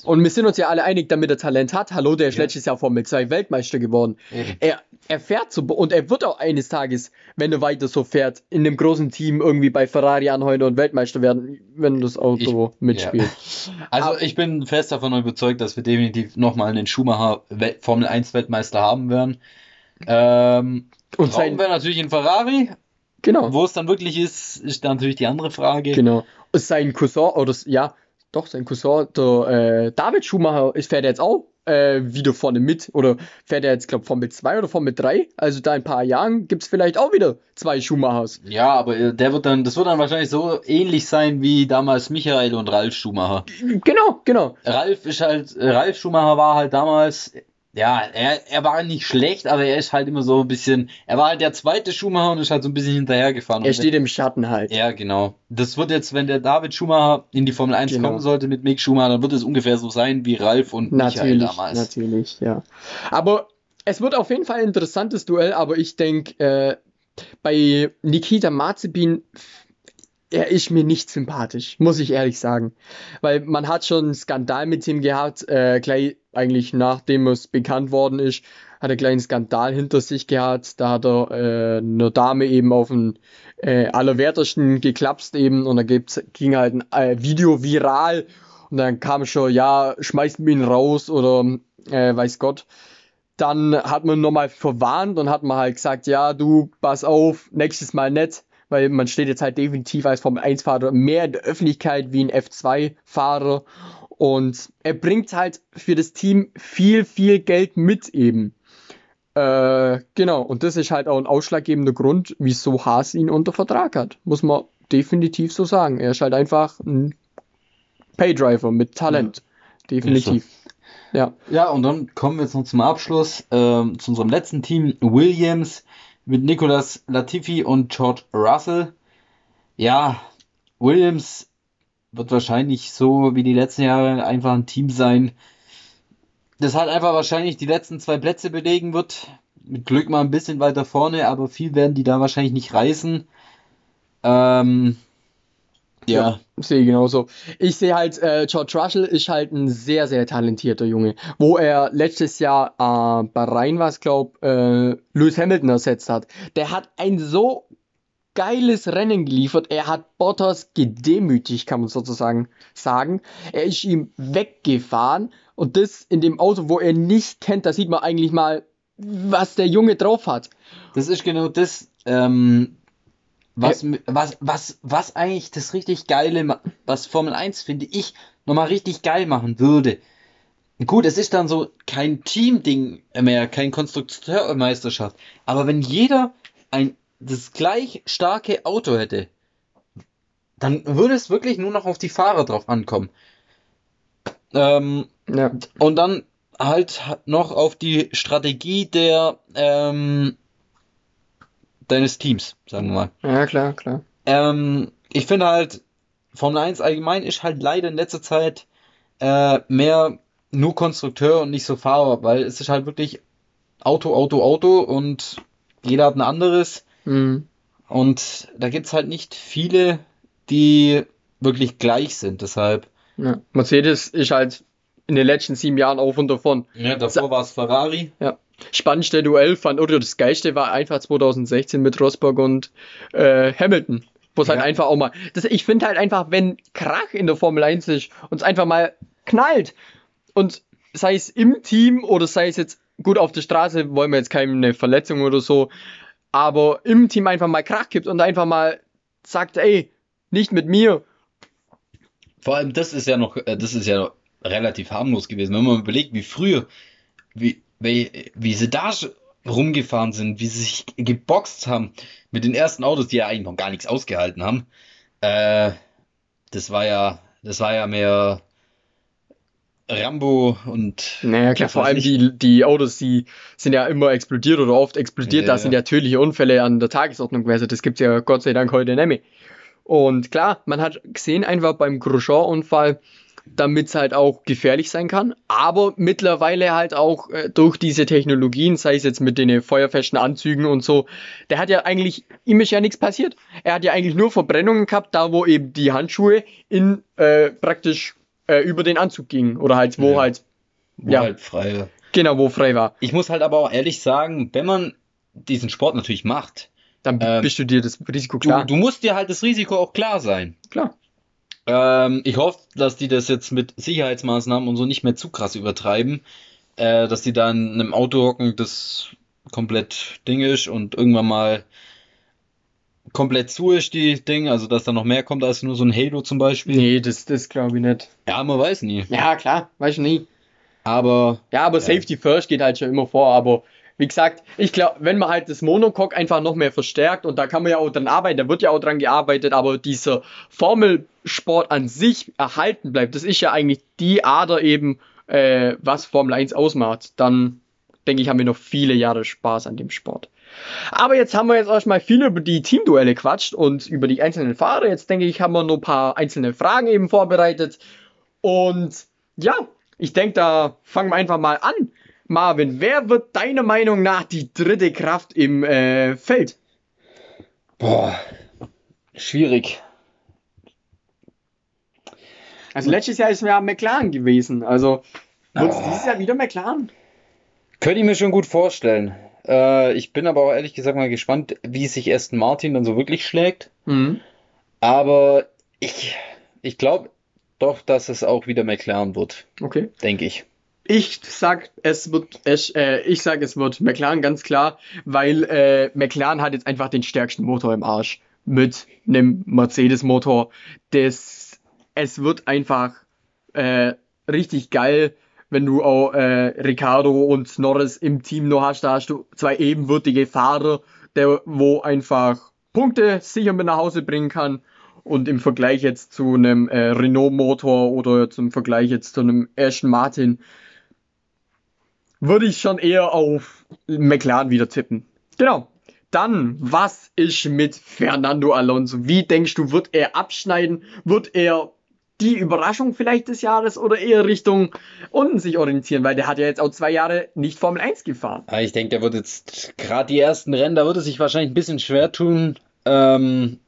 Und wir sind uns ja alle einig, damit er Talent hat. Hallo, der ist ja. letztes Jahr Formel 2 Weltmeister geworden. Er, er fährt so und er wird auch eines Tages, wenn er weiter so fährt, in einem großen Team irgendwie bei Ferrari anheuern und Weltmeister werden, wenn das Auto ich, mitspielt. Ja. Also Aber, ich bin fest davon überzeugt, dass wir definitiv nochmal einen Schumacher Formel 1 Weltmeister haben werden. Ähm, und sein wäre natürlich in Ferrari. Genau. Wo es dann wirklich ist, ist dann natürlich die andere Frage. Genau. Sein Cousin, oder ja, doch, sein Cousin, der äh, David Schumacher, ist, fährt jetzt auch äh, wieder vorne mit. Oder fährt er jetzt, glaube ich, Formel 2 oder Formel 3. Also da in ein paar Jahren gibt es vielleicht auch wieder zwei Schumachers. Ja, aber äh, der wird dann, das wird dann wahrscheinlich so ähnlich sein wie damals Michael und Ralf Schumacher. Genau, genau. Ralf ist halt, äh, Ralf Schumacher war halt damals ja, er, er war nicht schlecht, aber er ist halt immer so ein bisschen, er war halt der zweite Schumacher und ist halt so ein bisschen hinterhergefahren. Er steht im Schatten halt. Ja, genau. Das wird jetzt, wenn der David Schumacher in die Formel 1 genau. kommen sollte mit Mick Schumacher, dann wird es ungefähr so sein wie Ralf und natürlich, Michael damals. Natürlich, ja. Aber es wird auf jeden Fall ein interessantes Duell, aber ich denke, äh, bei Nikita Mazepin er ist mir nicht sympathisch, muss ich ehrlich sagen. Weil man hat schon einen Skandal mit ihm gehabt, äh, gleich eigentlich nachdem es bekannt worden ist, hat er einen Skandal hinter sich gehabt. Da hat er äh, eine Dame eben auf den äh, Allerwertesten geklapst eben und da ging halt ein äh, Video viral und dann kam schon, ja, schmeißt mir ihn raus oder äh, weiß Gott. Dann hat man nochmal verwarnt und hat man halt gesagt, ja, du, pass auf, nächstes Mal nicht weil man steht jetzt halt definitiv als Formel 1-Fahrer mehr in der Öffentlichkeit wie ein F2-Fahrer und er bringt halt für das Team viel, viel Geld mit eben. Äh, genau, und das ist halt auch ein ausschlaggebender Grund, wieso Haas ihn unter Vertrag hat. Muss man definitiv so sagen. Er ist halt einfach ein Paydriver mit Talent. Ja. Definitiv. Ja. Ja, und dann kommen wir jetzt noch zum Abschluss äh, zu unserem letzten Team, Williams mit Nicolas Latifi und George Russell. Ja, Williams wird wahrscheinlich so wie die letzten Jahre einfach ein Team sein, das halt einfach wahrscheinlich die letzten zwei Plätze belegen wird. Mit Glück mal ein bisschen weiter vorne, aber viel werden die da wahrscheinlich nicht reißen. Ähm, ja. ja sehe ich genauso. Ich sehe halt, äh, George Russell ist halt ein sehr, sehr talentierter Junge. Wo er letztes Jahr äh, bei Rhein war, glaube äh, Lewis Hamilton ersetzt hat. Der hat ein so geiles Rennen geliefert. Er hat Bottas gedemütigt, kann man sozusagen sagen. Er ist ihm weggefahren und das in dem Auto, wo er nicht kennt, da sieht man eigentlich mal, was der Junge drauf hat. Das ist genau das, ähm, was, äh, was, was, was eigentlich das richtig geile, was Formel 1 finde ich nochmal richtig geil machen würde. Gut, es ist dann so kein Team-Ding mehr, kein Konstrukteurmeisterschaft. Aber wenn jeder ein das gleich starke Auto hätte, dann würde es wirklich nur noch auf die Fahrer drauf ankommen. Ähm, ja. Und dann halt noch auf die Strategie der ähm, deines Teams, sagen wir mal. Ja, klar, klar. Ähm, ich finde halt, Formel 1 allgemein ist halt leider in letzter Zeit äh, mehr nur Konstrukteur und nicht so Fahrer, weil es ist halt wirklich Auto, Auto, Auto und jeder hat ein anderes. Mhm. Und da gibt es halt nicht viele, die wirklich gleich sind. Deshalb. Ja. Mercedes ist halt in den letzten sieben Jahren auf und davon. Ja, davor war es Ferrari. Ja. Spannendste Duell fand, oder das geilste war einfach 2016 mit Rosberg und äh, Hamilton. Wo es halt ja. halt einfach auch mal. Das, ich finde halt einfach, wenn Krach in der Formel 1 ist und es einfach mal knallt. Und sei es im Team oder sei es jetzt gut auf der Straße, wollen wir jetzt keine Verletzung oder so, aber im Team einfach mal Krach gibt und einfach mal sagt, ey, nicht mit mir. Vor allem, das ist ja noch, äh, das ist ja relativ harmlos gewesen. Wenn man überlegt, wie früher, wie, wie, wie sie da rumgefahren sind, wie sie sich geboxt haben mit den ersten Autos, die ja eigentlich noch gar nichts ausgehalten haben. Äh, das war ja, das war ja mehr Rambo und. Naja, klar, vor allem die, die Autos, die sind ja immer explodiert oder oft explodiert. Ja, da sind ja tödliche Unfälle an der Tagesordnung gewesen. Das gibt es ja Gott sei Dank heute nicht mehr. Und klar, man hat gesehen einfach beim Grosjean-Unfall, damit es halt auch gefährlich sein kann, aber mittlerweile halt auch äh, durch diese Technologien, sei es jetzt mit den feuerfesten Anzügen und so, der hat ja eigentlich, ihm ist ja nichts passiert. Er hat ja eigentlich nur Verbrennungen gehabt, da wo eben die Handschuhe in äh, praktisch äh, über den Anzug ging. Oder halt, wo Ja. halt, Wo Ja. halt frei. genau, wo frei war. Ich muss halt aber auch ehrlich sagen, wenn man diesen Sport natürlich macht, Dann Ähm, bist du dir das Risiko du, klar. du musst dir halt das Risiko auch klar sein. klar. Ähm, ich hoffe, dass die das jetzt mit Sicherheitsmaßnahmen und so nicht mehr zu krass übertreiben, äh, dass die da in einem Auto hocken, das komplett Ding ist und irgendwann mal komplett zu ist, die Ding, also dass da noch mehr kommt als nur so ein Halo zum Beispiel. Nee, das, das glaube ich nicht. Ja, man weiß nie. Ja, klar, weiß nie. Aber Ja, aber Ja. Safety First geht halt schon immer vor, aber wie gesagt, ich glaube, wenn man halt das Monocoque einfach noch mehr verstärkt und da kann man ja auch dran arbeiten, da wird ja auch dran gearbeitet, aber dieser Formelsport an sich erhalten bleibt, das ist ja eigentlich die Ader eben, äh, was Formel 1 ausmacht, dann denke ich, haben wir noch viele Jahre Spaß an dem Sport. Aber jetzt haben wir jetzt erstmal viel über die Teamduelle quatscht und über die einzelnen Fahrer. Jetzt denke ich, haben wir noch ein paar einzelne Fragen eben vorbereitet. Und ja, ich denke, da fangen wir einfach mal an. Marvin, wer wird deiner Meinung nach die dritte Kraft im äh, Feld? boah, schwierig. Also letztes Jahr ist ja McLaren gewesen. Also wird es Oh. dieses Jahr wieder McLaren? Könnte ich mir schon gut vorstellen. Äh, ich bin aber auch ehrlich gesagt mal gespannt, wie sich Aston Martin dann so wirklich schlägt. Mhm. Aber ich, ich glaube doch, dass es auch wieder McLaren wird, Okay. denke ich. Ich sag, es wird, es, äh, ich sag, es wird McLaren ganz klar, weil äh, McLaren hat jetzt einfach den stärksten Motor im Arsch mit einem Mercedes-Motor. Das, es wird einfach äh, richtig geil, wenn du auch äh, Ricardo und Norris im Team noch hast. Da hast du zwei ebenwürdige Fahrer, der wo einfach Punkte sicher mit nach Hause bringen kann. Und im Vergleich jetzt zu einem äh, Renault-Motor oder zum Vergleich jetzt zu einem Aston Martin würde ich schon eher auf McLaren wieder tippen. Genau. Dann, was ist mit Fernando Alonso? Wie denkst du, wird er abschneiden? Wird er die Überraschung vielleicht des Jahres oder eher Richtung unten sich orientieren? Weil der hat ja jetzt auch zwei Jahre nicht Formel 1 gefahren. Ah, Ich denke, der wird jetzt gerade die ersten Rennen, da wird er sich wahrscheinlich ein bisschen schwer tun, ähm,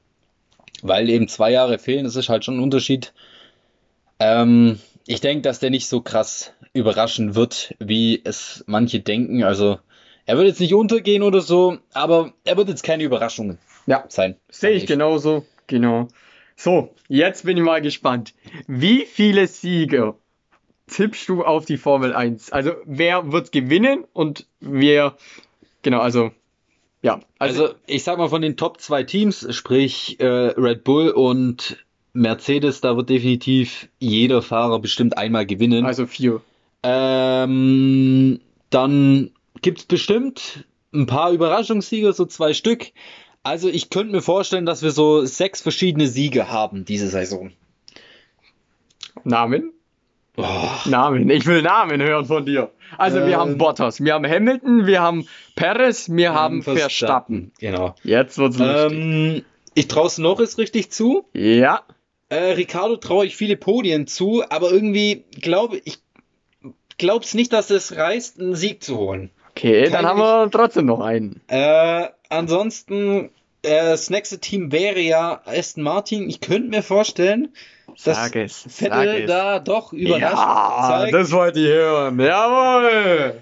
weil eben zwei Jahre fehlen. Das ist halt schon ein Unterschied. Ähm, ich denke, dass der nicht so krass überraschen wird, wie es manche denken. Also, er wird jetzt nicht untergehen oder so, aber er wird jetzt keine Überraschung Ja, sein. sehe ich genauso. Genau. So, jetzt bin ich mal gespannt. Wie viele Siege tippst du auf die Formel 1? Also, wer wird gewinnen und wer, genau, also, ja. Also, Also, ich sag mal, von den Top zwei Teams, sprich äh, Red Bull und Mercedes, da wird definitiv jeder Fahrer bestimmt einmal gewinnen. also vier. Ähm, dann gibt's bestimmt ein paar Überraschungssieger, so zwei Stück. Also ich könnte mir vorstellen, dass wir so sechs verschiedene Siege haben diese Saison. Namen? Oh, Namen. Ich will Namen hören von dir. Also, wir Ähm. haben Bottas, wir haben Hamilton, wir haben Perez, wir haben Verstappen. Genau. Jetzt wird's lustig. Ähm, ich traue Norris richtig zu. ja. Äh, Ricardo traue ich viele Podien zu, aber irgendwie glaube ich glaub's nicht, dass es reißt, einen Sieg zu holen. Okay, dann Kann haben wir trotzdem noch einen. Äh, ansonsten, äh, das nächste Team wäre ja Aston Martin. Ich könnte mir vorstellen, dass es. Vettel da doch überrascht ja, zeigt, das wollte ich hören. Jawohl.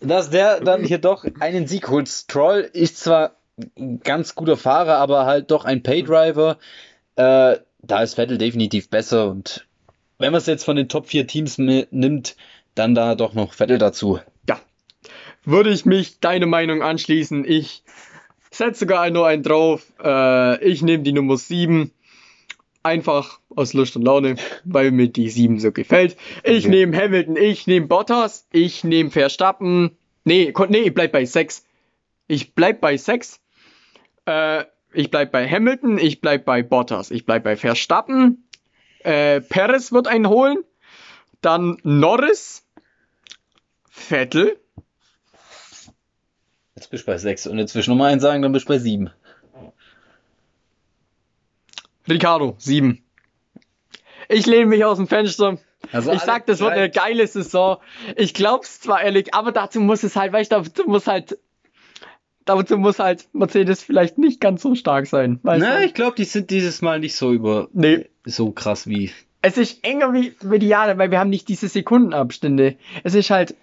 dass der dann hier doch einen Sieg holt. Stroll ist zwar ein ganz guter Fahrer, aber halt doch ein Paydriver. Äh, da ist Vettel definitiv besser und wenn man es jetzt von den Top 4 Teams nimmt, dann da doch noch Vettel dazu. Würde ich mich deine Meinung anschließen. Ich setze sogar nur einen drauf. Äh, ich nehme die Nummer 7. Einfach aus Lust und Laune, weil mir die 7 so gefällt. Ich nehme Hamilton, ich nehme Bottas, ich nehme Verstappen. Nee, nee, ich bleib bei 6. Ich bleib bei 6. Äh, ich bleib bei Hamilton, ich bleib bei Bottas, ich bleib bei Verstappen. Äh, Perez wird einen holen. Dann Norris. Vettel. Jetzt bist du bei 6 und du Nummer 1 sagen, dann bist du bei 7. Ricardo, 7. Ich lehne mich aus dem Fenster. Also ich sag, das wird eine geile Saison. Ich glaub's zwar ehrlich, aber dazu muss es halt, weißt du, dazu muss halt, dazu muss halt Mercedes vielleicht nicht ganz so stark sein. Na, du? ich glaube, die sind dieses Mal nicht so über Nee, so krass wie Es ist enger wie, wie die Jahre, weil wir haben nicht diese Sekundenabstände. Es ist halt,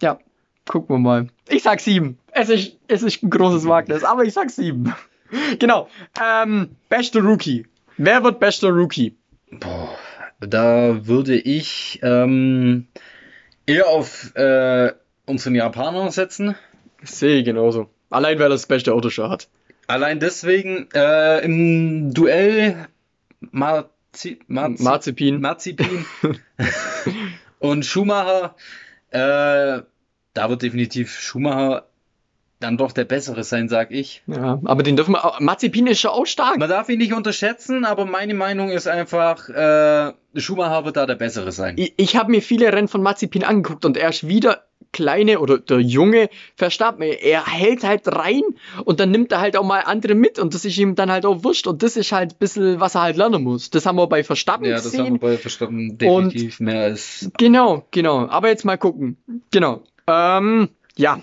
ja, gucken wir mal. Ich sag sieben. Es ist, es ist ein großes Wagnis, aber ich sag sieben. genau. Ähm, bester Rookie. Wer wird bester Rookie? Boah, da würde ich ähm, eher auf äh, unseren Japaner setzen. Sehe genauso. Allein wer das beste Auto schon hat. Allein deswegen äh, im Duell Marzi Marzi Marzipin. Marzipin und Schumacher. Äh, da wird definitiv Schumacher dann doch der bessere sein, sag ich. Ja, aber den dürfen wir. Marzipin ist schon auch stark. Man darf ihn nicht unterschätzen, aber meine Meinung ist einfach, äh, Schumacher wird da der bessere sein. Ich, ich habe mir viele Rennen von Mazepin angeguckt und er ist wieder kleine oder der junge Verstappen. Er hält halt rein und dann nimmt er halt auch mal andere mit und das ist ihm dann halt auch wurscht und das ist halt ein bisschen, was er halt lernen muss. Das haben wir bei Verstappen ja, das gesehen. haben wir bei Verstappen definitiv mehr als. Genau, genau. Aber jetzt mal gucken. Genau. Ähm, ja.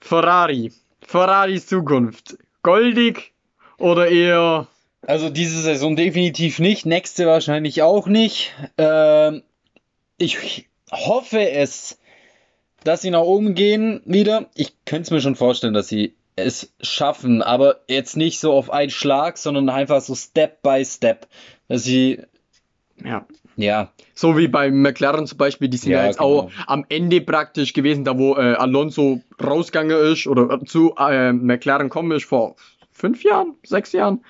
Ferrari. Ferraris Zukunft. Goldig oder eher Also diese Saison definitiv nicht, nächste wahrscheinlich auch nicht. Ähm, ich hoffe es, dass sie nach oben gehen wieder. Ich könnte es mir schon vorstellen, dass sie es schaffen, aber jetzt nicht so auf einen Schlag, sondern einfach so Step by Step. Dass sie, ja, ja, So wie bei McLaren zum Beispiel, die sind ja, Ja, jetzt genau. auch am Ende praktisch gewesen, da wo äh, Alonso rausgegangen ist oder zu äh, McLaren kommen ist vor fünf Jahren, sechs Jahren.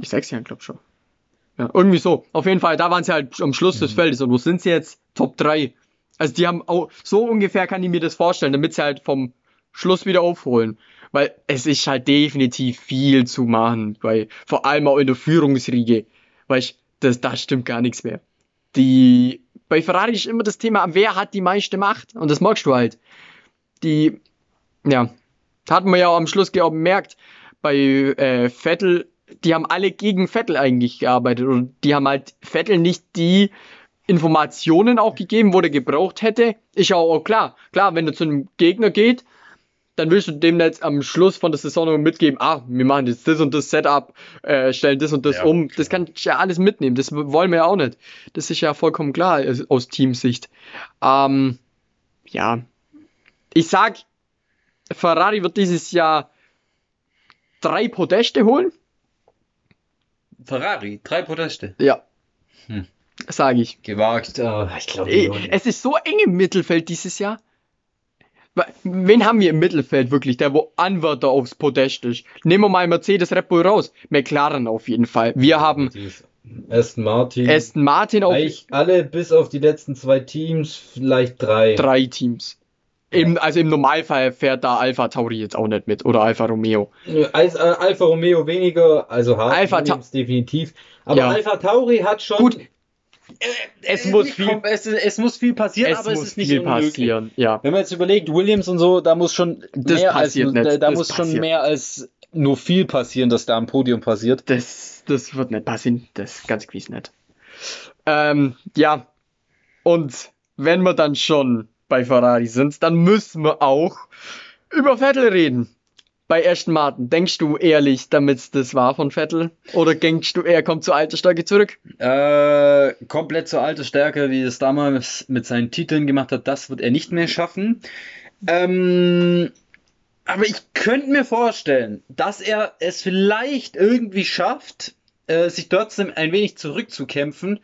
Ich sechs Jahren, glaube schon. Ja, irgendwie so. Auf jeden Fall, da waren sie halt am Schluss Mhm. des Feldes und wo sind sie jetzt? Top 3. Also die haben auch, so ungefähr kann ich mir das vorstellen, damit sie halt vom Schluss wieder aufholen. Weil es ist halt definitiv viel zu machen, weil vor allem auch in der Führungsriege, weil ich, das, da stimmt gar nichts mehr. Die, bei Ferrari ist immer das Thema, wer hat die meiste Macht? Und das magst du halt. Die, ja, hatten wir ja am Schluss auch bemerkt, bei äh, Vettel, die haben alle gegen Vettel eigentlich gearbeitet und die haben halt Vettel nicht die Informationen auch gegeben, wo der gebraucht hätte. Ist ja auch klar. Klar, wenn er zu einem Gegner geht, dann willst du dem jetzt am Schluss von der Saison noch mitgeben, ah, wir machen jetzt das und das Setup, äh, stellen das und das Ja, um. Das kannst du ja alles mitnehmen. Das wollen wir ja auch nicht. Das ist ja vollkommen klar äh, aus Teamsicht. Ähm, ja. Ich sag, Ferrari wird dieses Jahr drei Podeste holen. Ferrari, drei Podeste. Ja. Hm. Sage ich. Gewagt, äh, ich glaube es ist so eng im Mittelfeld dieses Jahr. Wen haben wir im Mittelfeld wirklich, der wo Anwärter aufs Podest ist? Nehmen wir mal Mercedes Red Bull raus. McLaren auf jeden Fall. Wir haben Aston Martin. Aston Martin auf Eigentlich alle bis auf die letzten zwei Teams, vielleicht drei. drei Teams. Im, also im Normalfall fährt da Alpha Tauri jetzt auch nicht mit oder Alfa Romeo. Als, äh, Alfa Romeo weniger, also Alpha Ta- Williams definitiv. Aber Ja. Alpha Tauri hat schon. Gut, es muss viel, es, es muss viel passieren, es aber es ist nicht viel unmöglich. passieren. Ja. Wenn man jetzt überlegt, Williams und so, da muss schon Das mehr passiert als, nicht. Da, da muss schon passiert. mehr als nur viel passieren, dass da am Podium passiert. Das, das wird nicht passieren. Das ist ganz gewiss nicht. Ähm, ja. Und wenn wir dann schon bei Ferrari sind, dann müssen wir auch über Vettel reden. Bei Aston Martin. Denkst du ehrlich, damit das war von Vettel? Oder denkst du, er kommt zur alten Stärke zurück? Äh, komplett zur alten Stärke, wie es damals mit seinen Titeln gemacht hat, das wird er nicht mehr schaffen. Ähm, aber ich könnte mir vorstellen, dass er es vielleicht irgendwie schafft, äh, sich trotzdem ein wenig zurückzukämpfen.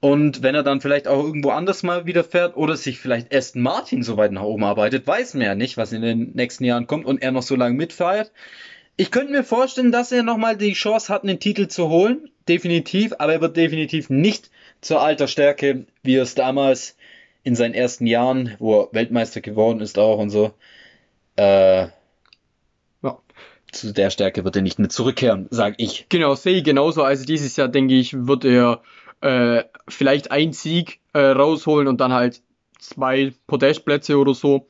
Und wenn er dann vielleicht auch irgendwo anders mal wieder fährt oder sich vielleicht Aston Martin so weit nach oben arbeitet, weiß man ja nicht, was in den nächsten Jahren kommt und er noch so lange mitfeiert. Ich könnte mir vorstellen, dass er nochmal die Chance hat, einen Titel zu holen. Definitiv, aber er wird definitiv nicht zur alter Stärke, wie er es damals in seinen ersten Jahren, wo er Weltmeister geworden ist auch und so. Äh, Ja. Zu der Stärke wird er nicht mehr zurückkehren, sag ich. Genau, sehe ich genauso. Also dieses Jahr, denke ich, wird er äh, vielleicht ein Sieg äh, rausholen und dann halt zwei Podestplätze oder so.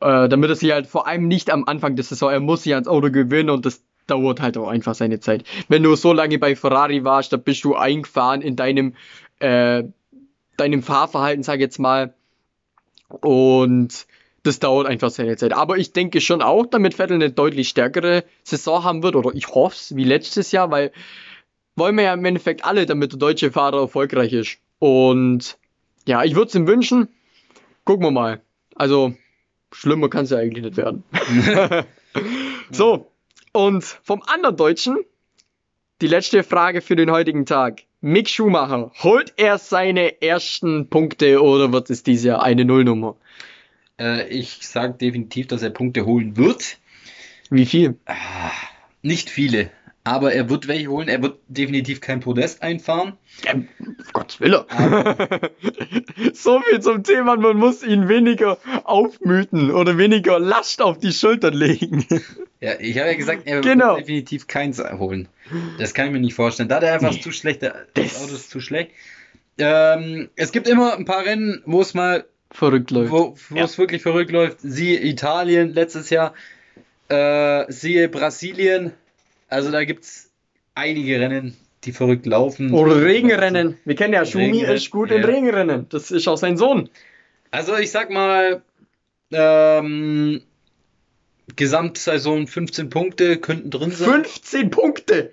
Äh, damit er sich halt vor allem nicht am Anfang der Saison, er muss sich ans Auto gewinnen und das dauert halt auch einfach seine Zeit. Wenn du so lange bei Ferrari warst, da bist du eingefahren in deinem, äh, deinem Fahrverhalten, sag ich jetzt mal. Und das dauert einfach seine Zeit. Aber ich denke schon auch, damit Vettel eine deutlich stärkere Saison haben wird, oder ich hoffe es, wie letztes Jahr, weil wollen wir ja im Endeffekt alle, damit der deutsche Fahrer erfolgreich ist. Und ja, ich würde es ihm wünschen. Gucken wir mal. Also, schlimmer kann es ja eigentlich nicht werden. so, und vom anderen Deutschen, die letzte Frage für den heutigen Tag. Mick Schumacher, holt er seine ersten Punkte oder wird es dieses Jahr eine Nullnummer? Äh, ich sage definitiv, dass er Punkte holen wird. Wie viel? Nicht viele. Aber er wird welche holen. Er wird definitiv kein Podest einfahren. Ja, Gott will er. so viel zum Thema, man muss ihn weniger aufmüten oder weniger Last auf die Schultern legen. Ja, ich habe ja gesagt, er Genau. wird definitiv keins holen. Das kann ich mir nicht vorstellen. Da hat er einfach Nee. zu schlecht. Das Auto ist zu schlecht. Ähm, es gibt immer ein paar Rennen, wo es mal, Verrückt läuft. wo, wo Ja. es wirklich verrückt läuft. Siehe Italien letztes Jahr, äh, siehe Brasilien. Also da gibt es einige Rennen, die verrückt laufen. Oder Regenrennen. Wir kennen ja, Schumi Regenrennen, ist gut in ja. Regenrennen. Das ist auch sein Sohn. Also ich sag mal, ähm, Gesamtsaison 15 Punkte könnten drin sein. 15 Punkte.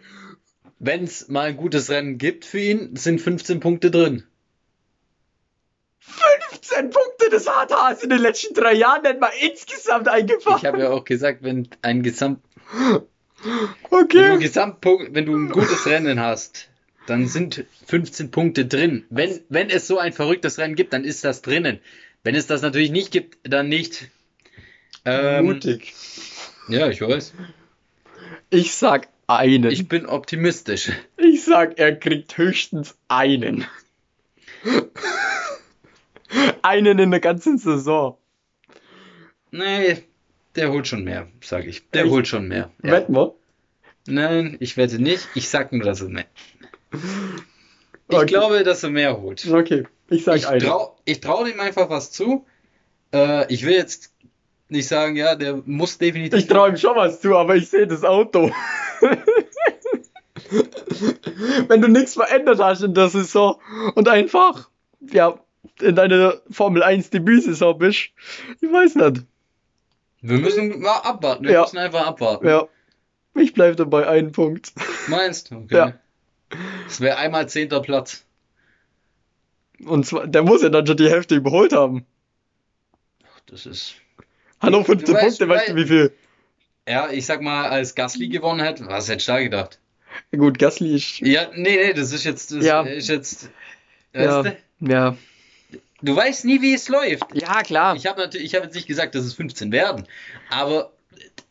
Wenn es mal ein gutes Rennen gibt für ihn, sind 15 Punkte drin. 15 Punkte, das hat Haas in den letzten drei Jahren nicht mal insgesamt Ich eingefahren. habe ja auch gesagt, wenn ein Gesamt, wenn du, Okay. Gesamtpunkt, wenn du ein gutes Rennen hast, dann sind 15 Punkte drin. Wenn, wenn es so ein verrücktes Rennen gibt, dann ist das drinnen. Wenn es das natürlich nicht gibt, dann nicht. Ähm, Mutig. ja, ich weiß. Ich sag einen. Ich bin optimistisch. Ich sag, er kriegt höchstens einen. einen in der ganzen Saison. Nee, der holt schon mehr, sage ich. Der Echt? holt schon mehr. Ja. Wetten wir? Nein, ich wette nicht. Ich sag nur, dass er mehr. Ich Okay. glaube, dass er mehr holt. Okay, ich sag Ich einen. trau, ich trau dem einfach was zu. Äh, ich will jetzt nicht sagen, ja, der muss definitiv. Ich traue ihm schon was zu, aber ich sehe das Auto. Wenn du nichts verändert hast in der Saison und einfach, ja, in deiner Formel 1 Debütsaison bist, ich weiß nicht. Wir müssen mal abwarten. Wir Ja. müssen einfach abwarten. Ja, ich bleibe dabei einen Punkt. Meinst du? Okay. Ja. Das wäre einmal zehnter Platz. Und zwar, der muss ja dann schon die Hälfte überholt haben. Das ist. Hallo, 15 weißt- Punkte, weißt du wie viel? Ja, ich sag mal, als Gasly gewonnen hat, was hättest du da gedacht? Gut, Gasly ist. Ja, nee, nee, das ist jetzt. Das Ja. ist jetzt. Ja, Weißt ja. du? Du weißt nie, wie es läuft. ja, klar. Ich habe natürlich, ich habe jetzt nicht gesagt, dass es 15 werden, aber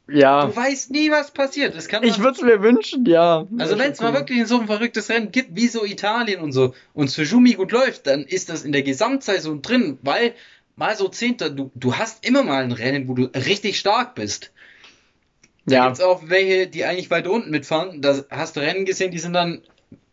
Ja. du weißt nie, was passiert. Das kann Ich würde es mir wünschen, ja. also wenn es mal wirklich so ein verrücktes Rennen gibt, wie so Italien und so, und es für Schumi gut läuft, dann ist das in der Gesamtsaison drin, weil mal so Zehnter, du, du hast immer mal ein Rennen, wo du richtig stark bist. Da Ja. gibt's auch welche, die eigentlich weiter unten mitfahren. Da hast du Rennen gesehen, die sind dann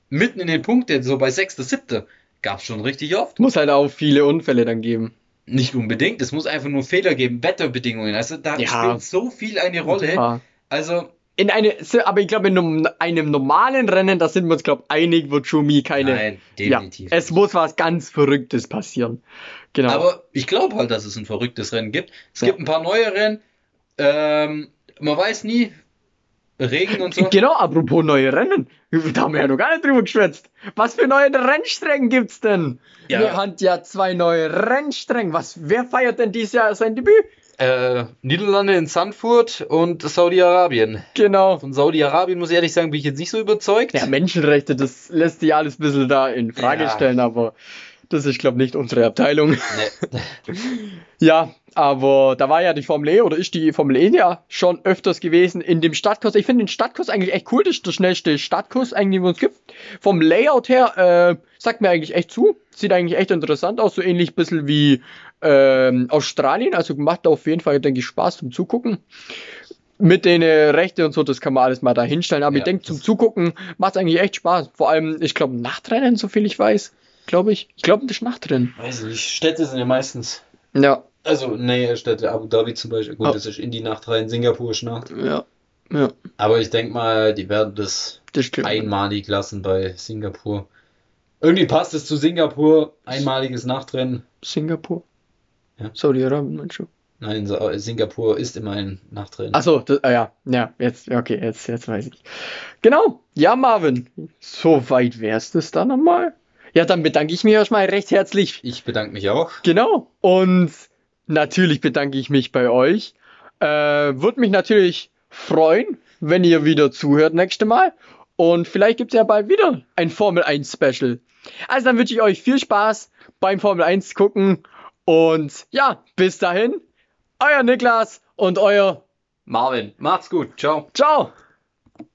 mitten in den Punkten, so bei sechster, siebter. Gab's schon richtig oft. Muss halt auch viele Unfälle dann geben. Nicht unbedingt, es muss einfach nur Fehler geben, Wetterbedingungen. Also da Ja. spielt so viel eine Rolle. Ja. Also, In eine, aber ich glaube, in einem, normalen Rennen, da sind wir uns, glaube ich, einig, wird Schumi keine. nein, ja, definitiv. es muss was ganz Verrücktes passieren. Genau. Aber ich glaube halt, dass es ein verrücktes Rennen gibt. Es Ja. gibt ein paar neue Rennen. Ähm, man weiß nie. Regen und so. Genau, apropos neue Rennen. Da haben wir ja noch gar nicht drüber geschwätzt. Was für neue Rennstrecken gibt's denn? Ja. Wir haben ja zwei neue Rennstrecken. Was, wer feiert denn dieses Jahr sein Debüt? Äh, Niederlande in Sanford und Saudi-Arabien. Genau. Von Saudi-Arabien muss ich ehrlich sagen, bin ich jetzt nicht so überzeugt. Ja, Menschenrechte, das lässt sich alles ein bisschen da in Frage Ja. stellen, aber das ist, glaube ich, nicht unsere Abteilung. Nee. Ja, aber da war ja die Formel E oder ist die Formel E ja schon öfters gewesen in dem Stadtkurs. Ich finde den Stadtkurs eigentlich echt cool. Das ist der schnellste Stadtkurs eigentlich, den es gibt. Vom Layout her, äh, sagt mir eigentlich echt zu. Sieht eigentlich echt interessant aus. So ähnlich ein bisschen wie ähm, Australien. Also macht auf jeden Fall, denke ich, Spaß zum Zugucken. Mit den äh, Rechte und so, das kann man alles mal da hinstellen. Aber Ja, ich denke, zum Zugucken macht es eigentlich echt Spaß. Vor allem, ich glaube, Nachtrennen, so viel ich weiß. Glaube ich. Ich glaube, das ist Nachtrennen. Weiß nicht, Städte sind ja meistens. Ja, Also, nee, Städte, Abu Dhabi zum Beispiel. Gut, Oh. das ist in die Nacht rein, Singapur ist Nacht. ja, ja. Aber ich denke mal, die werden das Das einmalig lassen bei Singapur. Irgendwie passt es zu Singapur. Einmaliges Nachtrennen. Singapur. Ja. Saudi-Arabien, meinst du? Nein, Sa- Singapur ist immer ein Nachtrennen. Achso, ah, ja, ja, jetzt, okay, jetzt, jetzt weiß ich. Genau, ja, Marvin, so weit wär's das dann nochmal. Ja, dann bedanke ich mich erstmal recht herzlich. Ich bedanke mich auch. Genau, und natürlich bedanke ich mich bei euch. Äh, Würde mich natürlich freuen, wenn ihr wieder zuhört nächste Mal. Und vielleicht gibt's ja bald wieder ein Formel 1 Special. Also dann wünsche ich euch viel Spaß beim Formel 1 gucken. Und ja, bis dahin, euer Niklas und euer Marvin, macht's gut. Ciao. Ciao.